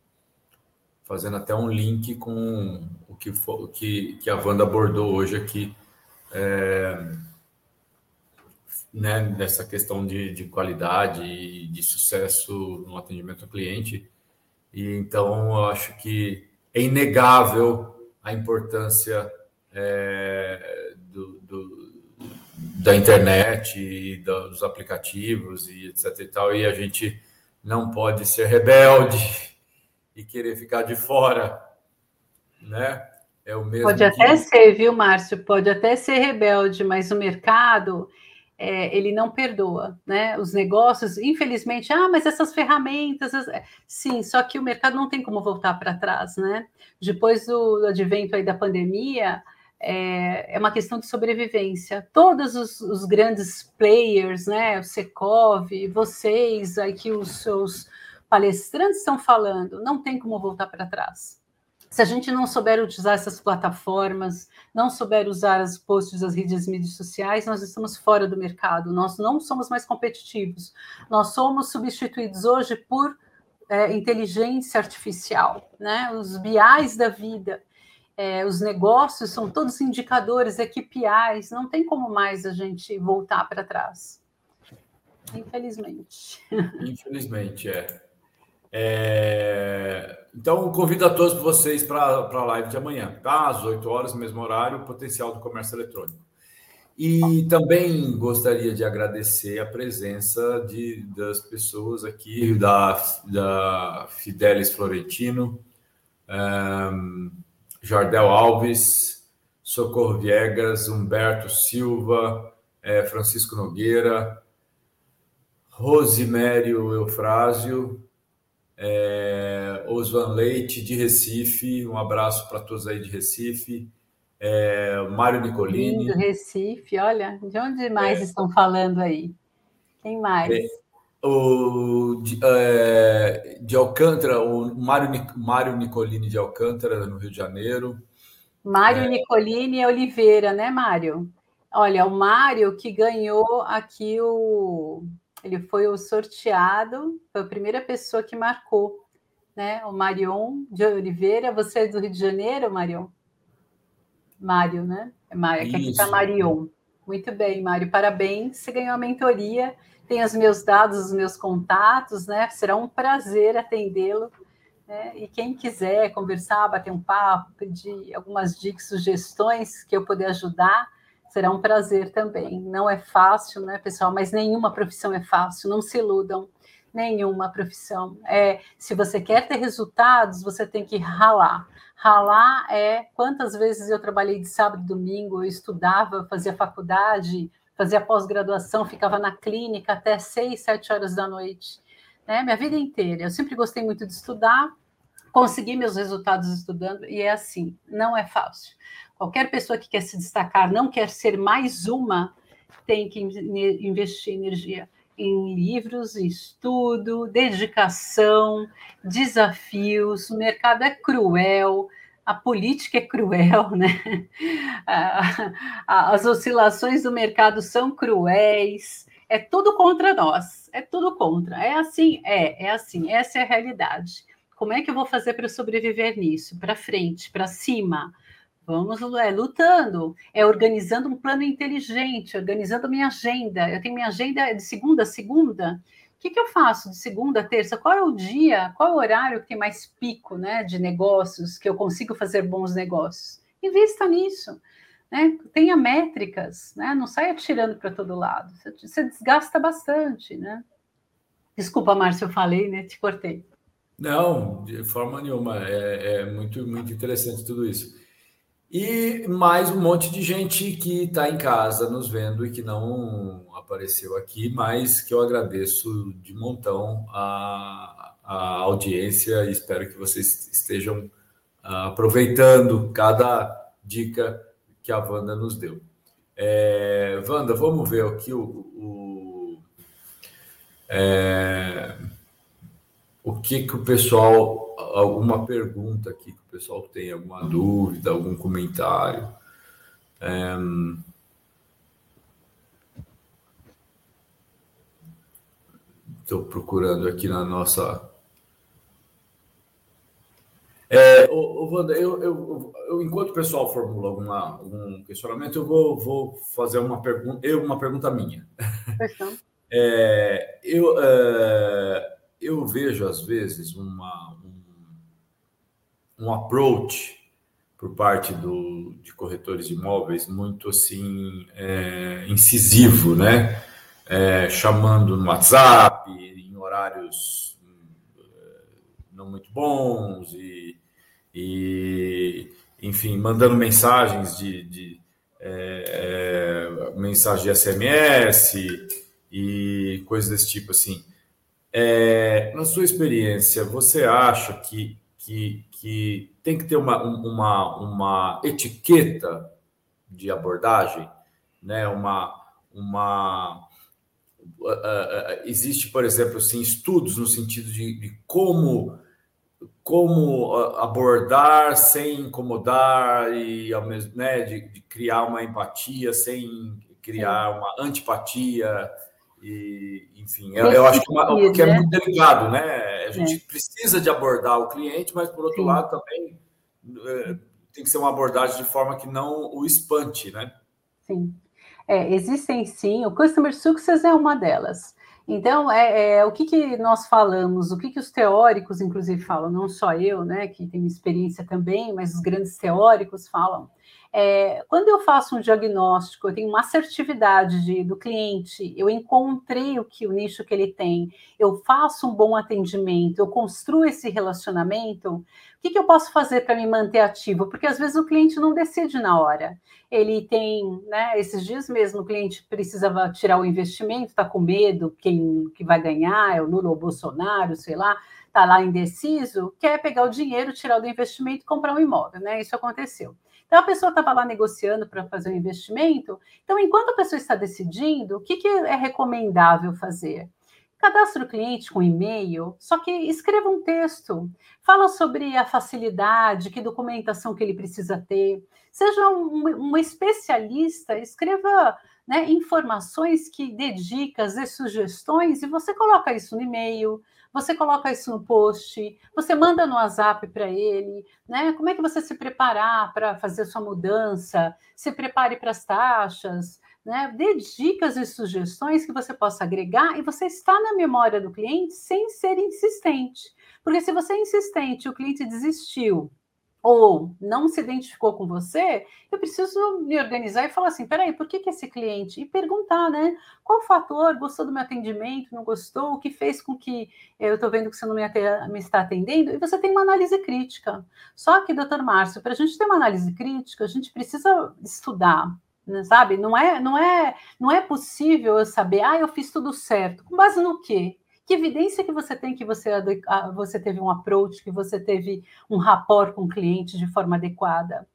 Fazendo até um link com o que, o que, que a Wanda abordou hoje aqui. É, né, nessa questão de, de qualidade e de sucesso no atendimento ao cliente. E então eu acho que é inegável a importância é, do, do, da internet e dos aplicativos e etc e tal, e a gente não pode ser rebelde e querer ficar de fora, né? É o mesmo. Pode até ser, viu, Márcio? Pode até ser rebelde, mas o mercado é, ele não perdoa, né? Os negócios, infelizmente, ah, mas essas ferramentas, sim, só que o mercado não tem como voltar para trás, né? Depois do advento aí da pandemia, é, é uma questão de sobrevivência. Todos os, os, grandes players, né? O Secov, vocês, aí que os seus palestrantes estão falando, não tem como voltar para trás. Se a gente não souber utilizar essas plataformas, não souber usar os posts das redes mídias sociais, nós estamos fora do mercado, nós não somos mais competitivos. Nós somos substituídos hoje por é, inteligência artificial, né? Os BIs da vida, é, os negócios são todos indicadores, KPIs, não tem como mais a gente voltar para trás. Infelizmente. Infelizmente, é. É... Então, convido a todos vocês para a live de amanhã, tá? Às 8 horas, mesmo horário, potencial do comércio eletrônico. E também gostaria de agradecer a presença de, das pessoas aqui, da, da Fidelis Florentino, um, Jardel Alves, Socorro Viegas, Humberto Silva, é, Francisco Nogueira, Rosimério Eufrásio, é, Osvan Leite, de Recife, um abraço para todos aí de Recife. É, Mário Nicolini. Do Recife, olha, de onde mais é, estão falando aí? Quem mais? É, o, de, é, de, Alcântara, o Mário, Mário Nicolini de Alcântara, no Rio de Janeiro. Mário é. Nicolini Oliveira, né, Mário? Olha, o Mário que ganhou aqui o, ele foi o sorteado, foi a primeira pessoa que marcou, né? O Marion de Oliveira. Você é do Rio de Janeiro, Marion? Mário, né? É Mário, aqui está Marion. Muito bem, Mário, parabéns. Você ganhou a mentoria, tem os meus dados, os meus contatos, né? Será um prazer atendê-lo. Né? E quem quiser conversar, bater um papo, pedir algumas dicas, sugestões que eu puder ajudar, será um prazer também. Não é fácil, né, pessoal? Mas nenhuma profissão é fácil, não se iludam. Nenhuma profissão. É, se você quer ter resultados, você tem que ralar. Ralar é quantas vezes eu trabalhei de sábado e domingo, eu estudava, fazia faculdade, fazia pós-graduação, ficava na clínica até seis, sete horas da noite. Né? Minha vida inteira. Eu sempre gostei muito de estudar, consegui meus resultados estudando, e é assim, não é fácil. Qualquer pessoa que quer se destacar, não quer ser mais uma, tem que investir energia em livros, estudo, dedicação, desafios. O mercado é cruel, a política é cruel, né? As oscilações do mercado são cruéis. É tudo contra nós, é tudo contra. É assim, é, é assim. Essa é a realidade. Como é que eu vou fazer para sobreviver nisso? Para frente, para cima. Vamos é, lutando, é organizando um plano inteligente, organizando minha agenda. Eu tenho minha agenda de segunda a segunda. O que, que eu faço de segunda a terça? Qual é o dia, qual é o horário que tem mais pico né, de negócios, que eu consigo fazer bons negócios? Invista nisso. Né? Tenha métricas, né? não saia tirando para todo lado. Você, desgasta bastante. Né? Desculpa, Márcio, eu falei, né? Te cortei. Não, de forma nenhuma. É, é muito, muito interessante tudo isso. E mais um monte de gente que está em casa nos vendo e que não apareceu aqui, mas que eu agradeço de montão a, a audiência e espero que vocês estejam uh, aproveitando cada dica que a Wanda nos deu. É, Wanda, vamos ver aqui o, o, é, o que, que o pessoal alguma pergunta aqui que o pessoal tem, alguma dúvida, algum comentário. Estou procurando aqui na nossa. É, ô, Wanda, eu, eu, eu, enquanto o pessoal formula alguma, algum questionamento, eu vou, vou fazer uma pergunta, eu, uma pergunta minha. É, eu, é, eu vejo, às vezes, uma, um approach por parte do, de corretores de imóveis muito assim é, incisivo, né? É, chamando no WhatsApp em horários é, não muito bons e, e enfim mandando mensagens de, de é mensagem de SMS e coisas desse tipo assim. É, na sua experiência, você acha que, que, que tem que ter uma, uma, uma etiqueta de abordagem, né? uma, uma uh, uh, existe, por exemplo, assim, estudos no sentido de, de como como abordar sem incomodar e ao mesmo né, de, de criar uma empatia sem criar uma antipatia e, enfim, eu, eu acho que, uma, que é né? muito delicado, né? A gente é. precisa de abordar o cliente, mas por outro Sim. lado também é, tem que ser uma abordagem de forma que não o espante, né? Sim. É, existem sim, o Customer Success é uma delas. Então, é, é, o que, que nós falamos, o que, que os teóricos, inclusive, falam, não só eu, né, que tenho experiência também, mas os grandes teóricos falam, é, quando eu faço um diagnóstico, eu tenho uma assertividade de, do cliente, eu encontrei o que o nicho que ele tem, eu faço um bom atendimento, eu construo esse relacionamento, o que, que eu posso fazer para me manter ativo? Porque às vezes o cliente não decide na hora. Ele tem, né, esses dias mesmo, o cliente precisava tirar o investimento, está com medo, quem que vai ganhar, é o Lula ou o Bolsonaro, sei lá, está lá indeciso, quer pegar o dinheiro, tirar do investimento e comprar um imóvel, né? Isso aconteceu. Então, a pessoa estava lá negociando para fazer um investimento. Então, enquanto a pessoa está decidindo, o que, que é recomendável fazer? Cadastre o cliente com e-mail, só que escreva um texto. Fala sobre a facilidade, que documentação que ele precisa ter. Seja um, um especialista, escreva né, informações que dê dicas e sugestões, e você coloca isso no e-mail, você coloca isso no post, você manda no WhatsApp para ele, né? Como é que você se preparar para fazer sua mudança? Se prepare para as taxas, né? Dê dicas e sugestões que você possa agregar e você está na memória do cliente sem ser insistente. Porque se você é insistente, o cliente desistiu, ou não se identificou com você, eu preciso me organizar e falar assim: peraí, por que, que esse cliente? E perguntar, né? Qual fator gostou do meu atendimento, não gostou? O que fez com que eu estou vendo que você não me, me, está atendendo? E você tem uma análise crítica. Só que, doutor Márcio, para a gente ter uma análise crítica, a gente precisa estudar. Né, sabe, não é, não é, não é possível eu saber, ah, eu fiz tudo certo. Com base no quê? Que evidência que você tem que você, você teve um approach, que você teve um rapport com o cliente de forma adequada,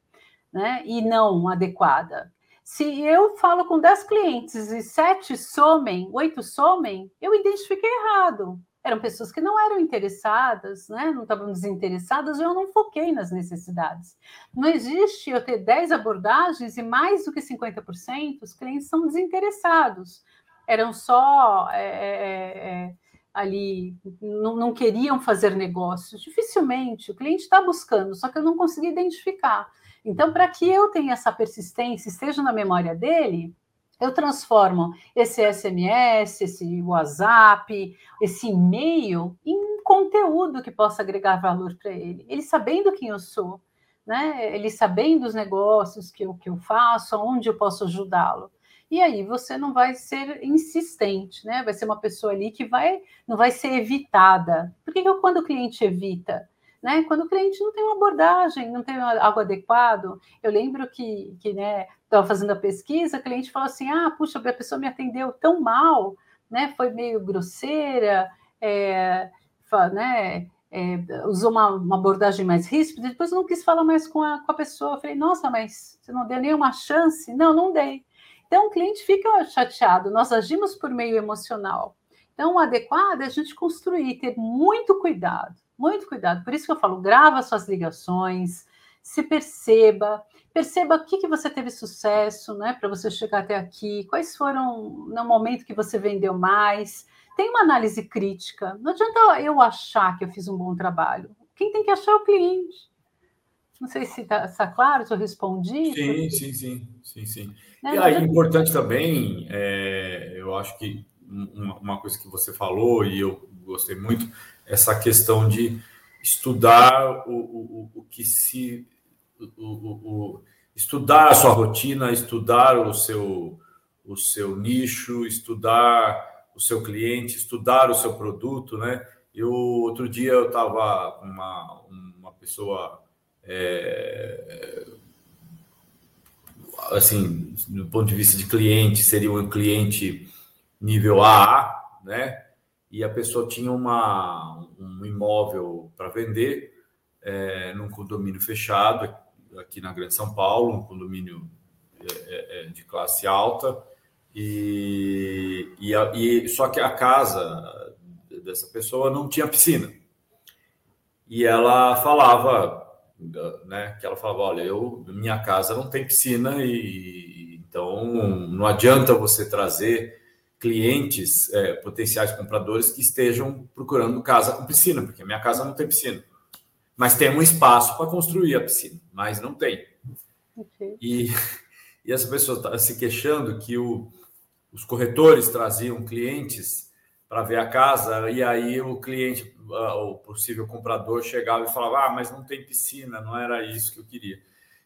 né? E não adequada. Se eu falo com 10 clientes e 7 somem, 8 somem, eu identifiquei errado. Eram pessoas que não eram interessadas, né? não estavam desinteressadas, eu não foquei nas necessidades. Não existe eu ter 10 abordagens e mais do que 50% os clientes são desinteressados. Eram só é, é, é ali não, não queriam fazer negócios. Dificilmente, o cliente está buscando, só que eu não consegui identificar. Então, para que eu tenha essa persistência, esteja na memória dele, eu transformo esse SMS, esse WhatsApp, esse e-mail em conteúdo que possa agregar valor para ele. Ele sabendo quem eu sou, né? Ele sabendo os negócios que eu, que eu faço, onde eu posso ajudá-lo e aí você não vai ser insistente, né? Vai ser uma pessoa ali que vai não vai ser evitada. Por que, quando o cliente evita? Né? Quando o cliente não tem uma abordagem, não tem algo adequado, eu lembro que, que né, estava fazendo a pesquisa, o cliente falou assim: ah, puxa, a pessoa me atendeu tão mal, né? Foi meio grosseira, é, né? É, usou uma, uma, abordagem mais ríspida, depois eu não quis falar mais com a, com a pessoa. Eu falei, nossa, mas você não deu nenhuma chance? Não, não dei. Então, o cliente fica chateado, nós agimos por meio emocional. Então, o adequado é a gente construir, ter muito cuidado, muito cuidado. Por isso que eu falo, grava suas ligações, se perceba, perceba o que, que você teve sucesso, né, para você chegar até aqui, quais foram no momento que você vendeu mais. Tem uma análise crítica. Não adianta eu achar que eu fiz um bom trabalho. Quem tem que achar é o cliente. Não sei se está tá claro, se eu respondi. Sim, sim, sim, sim, sim. Né? E aí, importante também, é, eu acho que uma, uma, coisa que você falou e eu gostei muito, essa questão de estudar o, o, o que se o, o, estudar a sua rotina, estudar o seu, o seu nicho, estudar o seu cliente, estudar o seu produto, né? Eu outro dia eu estava uma, uma pessoa é, assim, do ponto de vista de cliente, seria um cliente nível AA, né? E a pessoa tinha uma, um imóvel para vender é, num condomínio fechado aqui na Grande São Paulo, um condomínio é, é, é de classe alta, e, e, e, só que a casa dessa pessoa não tinha piscina. E ela falava, né, que ela falava, olha, eu minha casa não tem piscina e então não adianta você trazer clientes é, potenciais compradores que estejam procurando casa com piscina, porque minha casa não tem piscina. Mas tem um espaço para construir a piscina, mas não tem. Okay. E, e essa pessoa está se queixando que o, os corretores traziam clientes para ver a casa, e aí o cliente, o possível comprador, chegava e falava: Ah, mas não tem piscina, não era isso que eu queria.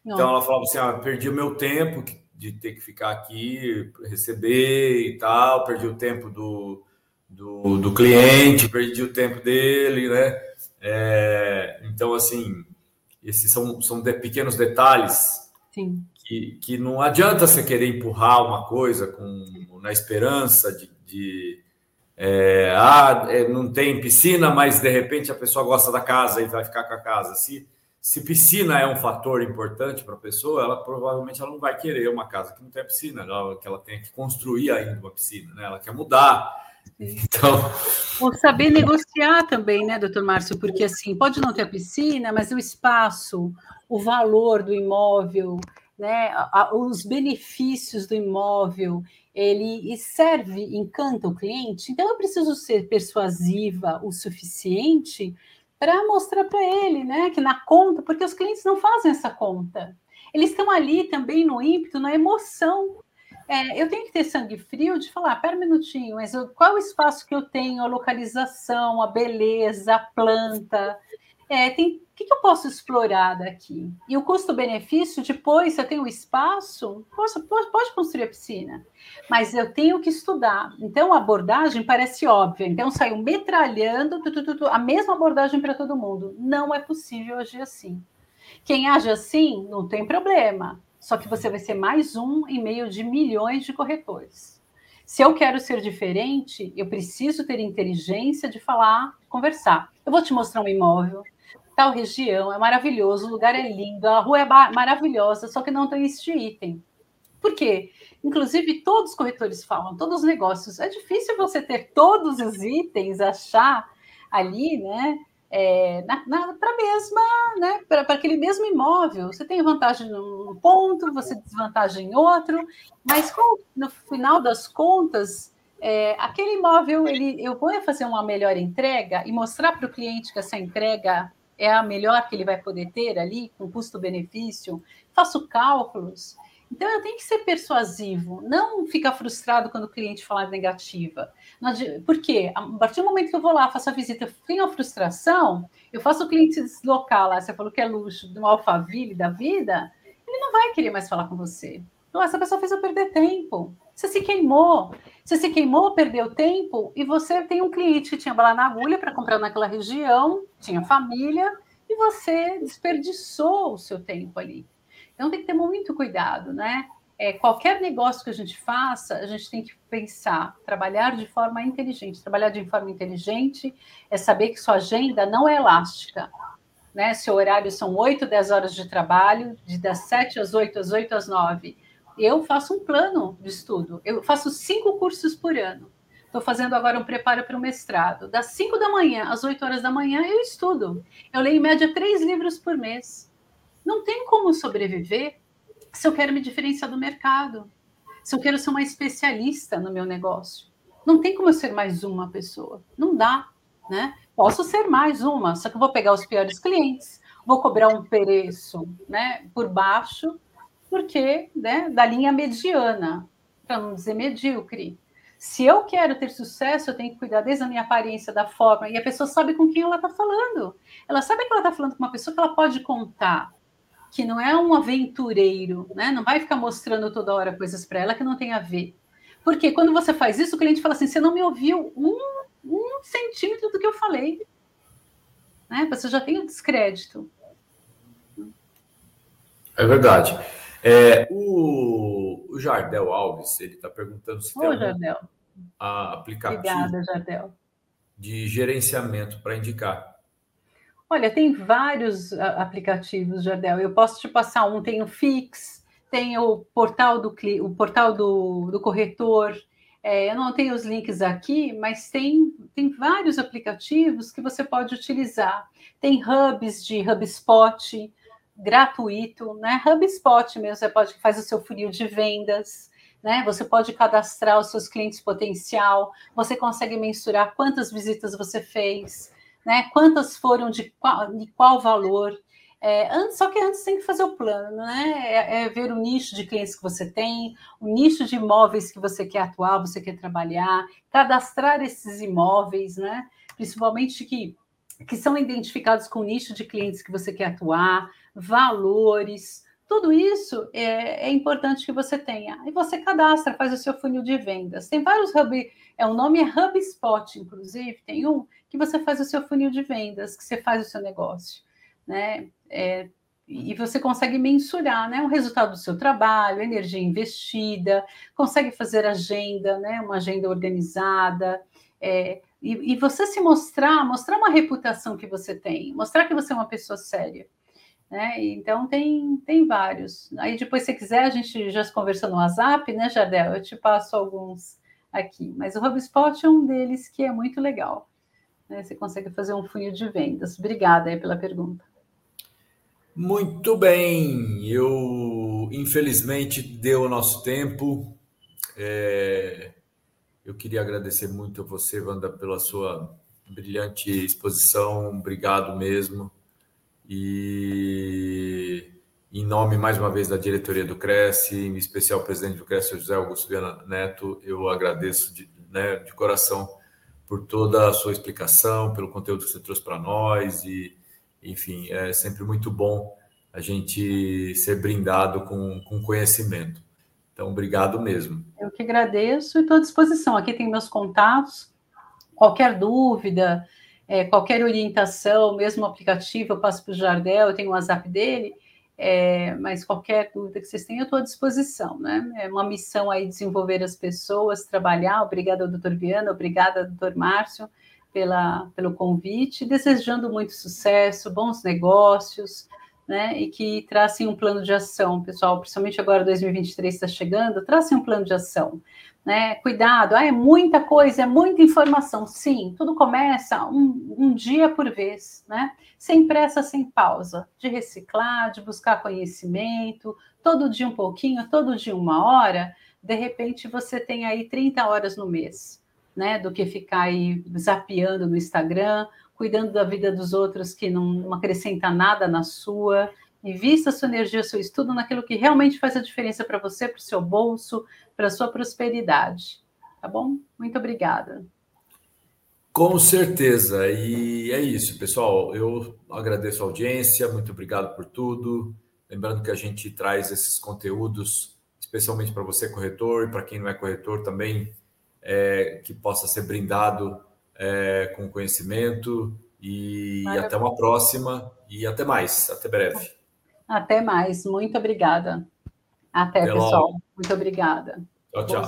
Não. Então ela falava assim: ah, perdi o meu tempo de ter que ficar aqui, receber e tal, perdi o tempo do, do, do cliente, perdi o tempo dele, né? É, então, assim, esses são, são de, pequenos detalhes Sim. Que, que não adianta você querer empurrar uma coisa com, na esperança de, de é, ah, é, não tem piscina, mas de repente a pessoa gosta da casa e vai ficar com a casa. Se, se piscina é um fator importante para a pessoa, ela provavelmente ela não vai querer uma casa que não tem piscina, ela, que ela tenha que construir ainda uma piscina, né? Ela quer mudar. Então. Ou saber negociar também, né, doutor Márcio? Porque assim, pode não ter a piscina, mas o espaço, o valor do imóvel, né, os benefícios do imóvel, ele serve, encanta o cliente. Então, eu preciso ser persuasiva o suficiente para mostrar para ele, né, que na conta, porque os clientes não fazem essa conta. Eles estão ali também no ímpeto, na emoção. É, eu tenho que ter sangue frio de falar, pera um minutinho, mas eu, qual o espaço que eu tenho, a localização, a beleza, a planta, é, tem, que, que, eu posso explorar daqui? E o custo-benefício, depois, se eu tenho espaço, posso, pode construir a piscina, mas eu tenho que estudar. Então, a abordagem parece óbvia. Então, saiu metralhando tu, tu, tu, a mesma abordagem para todo mundo. Não é possível agir assim. Quem age assim, não tem problema. Só que você vai ser mais um em meio de milhões de corretores. Se eu quero ser diferente, eu preciso ter inteligência de falar, conversar. Eu vou te mostrar um imóvel, tal região, é maravilhoso, o lugar é lindo, a rua é maravilhosa, só que não tem este item. Por quê? Inclusive, todos os corretores falam, todos os negócios, é difícil você ter todos os itens, achar ali, né? É, para mesma, né, para aquele mesmo imóvel. Você tem vantagem num ponto, você desvantagem em outro, mas com, no final das contas, é, aquele imóvel, ele, eu vou fazer uma melhor entrega e mostrar para o cliente que essa entrega é a melhor que ele vai poder ter ali, com custo-benefício, faço cálculos. Então, eu tenho que ser persuasivo, não ficar frustrado quando o cliente falar negativa. Por quê? A partir do momento que eu vou lá, faço a visita, tenho a frustração, eu faço o cliente se deslocar lá, você falou que é luxo, um alfaville da vida, ele não vai querer mais falar com você. Então, essa pessoa fez eu perder tempo. Você se queimou. Você se queimou, perdeu tempo, e você tem um cliente que tinha bala na agulha para comprar naquela região, tinha família, e você desperdiçou o seu tempo ali. Então tem que ter muito cuidado, né? É, qualquer negócio que a gente faça, a gente tem que pensar, trabalhar de forma inteligente. Trabalhar de forma inteligente é saber que sua agenda não é elástica. Né? Seu horário são 8, 10 horas de trabalho, de das 7 às 8, às 8 às 9 eu faço um plano de estudo. Eu faço cinco cursos por ano. Estou fazendo agora um preparo para o mestrado. Das 5 da manhã às 8 horas da manhã, eu estudo. Eu leio em média três livros por mês. Não tem como sobreviver se eu quero me diferenciar do mercado, se eu quero ser uma especialista no meu negócio. Não tem como eu ser mais uma pessoa. Não dá, né? Posso ser mais uma, só que eu vou pegar os piores clientes, vou cobrar um preço né, por baixo porque né, da linha mediana, para não dizer medíocre. Se eu quero ter sucesso, eu tenho que cuidar desde a minha aparência, da forma, e a pessoa sabe com quem ela está falando. Ela sabe que ela está falando com uma pessoa que ela pode contar. que não é um aventureiro, né? Não vai ficar mostrando toda hora coisas para ela que não tem a ver. Porque quando você faz isso, o cliente fala assim: você não me ouviu um, um centímetro do que eu falei. Né? Você já tem o descrédito. É verdade. É, o, o, Jardel Alves, ele está perguntando se Ô, tem Jardel. a aplicativo Obrigada, Jardel. de gerenciamento para indicar. Olha, tem vários aplicativos, Jardel. Eu posso te passar um, tem o Fix, tem o portal do, o portal do, do corretor. É, eu não tenho os links aqui, mas tem, tem vários aplicativos que você pode utilizar. Tem hubs de HubSpot, gratuito, né? HubSpot mesmo, você pode fazer o seu funil de vendas, né? Você pode cadastrar os seus clientes potencial, você consegue mensurar quantas visitas você fez, né? Quantas foram de qual, de qual valor. É, antes, só que antes tem que fazer o plano, né? É, é, ver o nicho de clientes que você tem, o nicho de imóveis que você quer atuar, você quer trabalhar, cadastrar esses imóveis, né? Principalmente que, que são identificados com o nicho de clientes que você quer atuar, valores, tudo isso é, é, importante que você tenha. E você cadastra, faz o seu funil de vendas. Tem vários hub, é, o nome é HubSpot, inclusive, tem um que você faz o seu funil de vendas, que você faz o seu negócio, né? É, e você consegue mensurar né, o resultado do seu trabalho, energia investida, consegue fazer agenda, né, uma agenda organizada, é, e, e você se mostrar, mostrar uma reputação que você tem, mostrar que você é uma pessoa séria. Né? Então tem, tem vários. Aí depois, se quiser, a gente já se conversou no WhatsApp, né, Jardel? Eu te passo alguns aqui. Mas o HubSpot é um deles que é muito legal. Né? Você consegue fazer um funil de vendas. Obrigada aí pela pergunta. Muito bem. Eu, infelizmente, deu o nosso tempo. É... Eu queria agradecer muito a você, Wanda, pela sua brilhante exposição. Obrigado mesmo. E em nome, mais uma vez, da diretoria do Cresce, em especial o presidente do Cresce, José Augusto Viana Neto, eu agradeço de, né, de coração por toda a sua explicação, pelo conteúdo que você trouxe para nós e, enfim, é sempre muito bom a gente ser brindado com, com conhecimento. Então, obrigado mesmo. Eu que agradeço e estou à disposição. Aqui tem meus contatos. Qualquer dúvida, é, qualquer orientação, mesmo aplicativo, eu passo para o Jardel, eu tenho o WhatsApp dele, é, mas qualquer dúvida que vocês tenham, eu estou à disposição, né? É uma missão aí desenvolver as pessoas, trabalhar. Obrigada doutor Viana, obrigada doutor Márcio pela, pelo convite, desejando muito sucesso, bons negócios, né? E que tracem um plano de ação, pessoal, principalmente agora 2023 está chegando, tracem um plano de ação né? Cuidado, ah, é muita coisa, é muita informação. Sim, tudo começa um, um dia por vez, né? Sem pressa, sem pausa, de reciclar, de buscar conhecimento, todo dia um pouquinho, todo dia uma hora, de repente você tem aí 30 horas no mês, né? Do que ficar aí zapeando no Instagram, cuidando da vida dos outros que não, não acrescenta nada na sua. Invista sua energia, seu estudo naquilo que realmente faz a diferença para você, para o seu bolso, para a sua prosperidade. Tá bom? Muito obrigada. Com certeza. E é isso, pessoal. Eu agradeço a audiência, muito obrigado por tudo. Lembrando que a gente traz esses conteúdos, especialmente para você, corretor, e para quem não é corretor também, é, que possa ser brindado é, com conhecimento. E Maravilha. até uma próxima. E até mais. Até breve. Até mais. Muito obrigada. Até, Até pessoal. Logo. Muito obrigada. Tchau, tchau.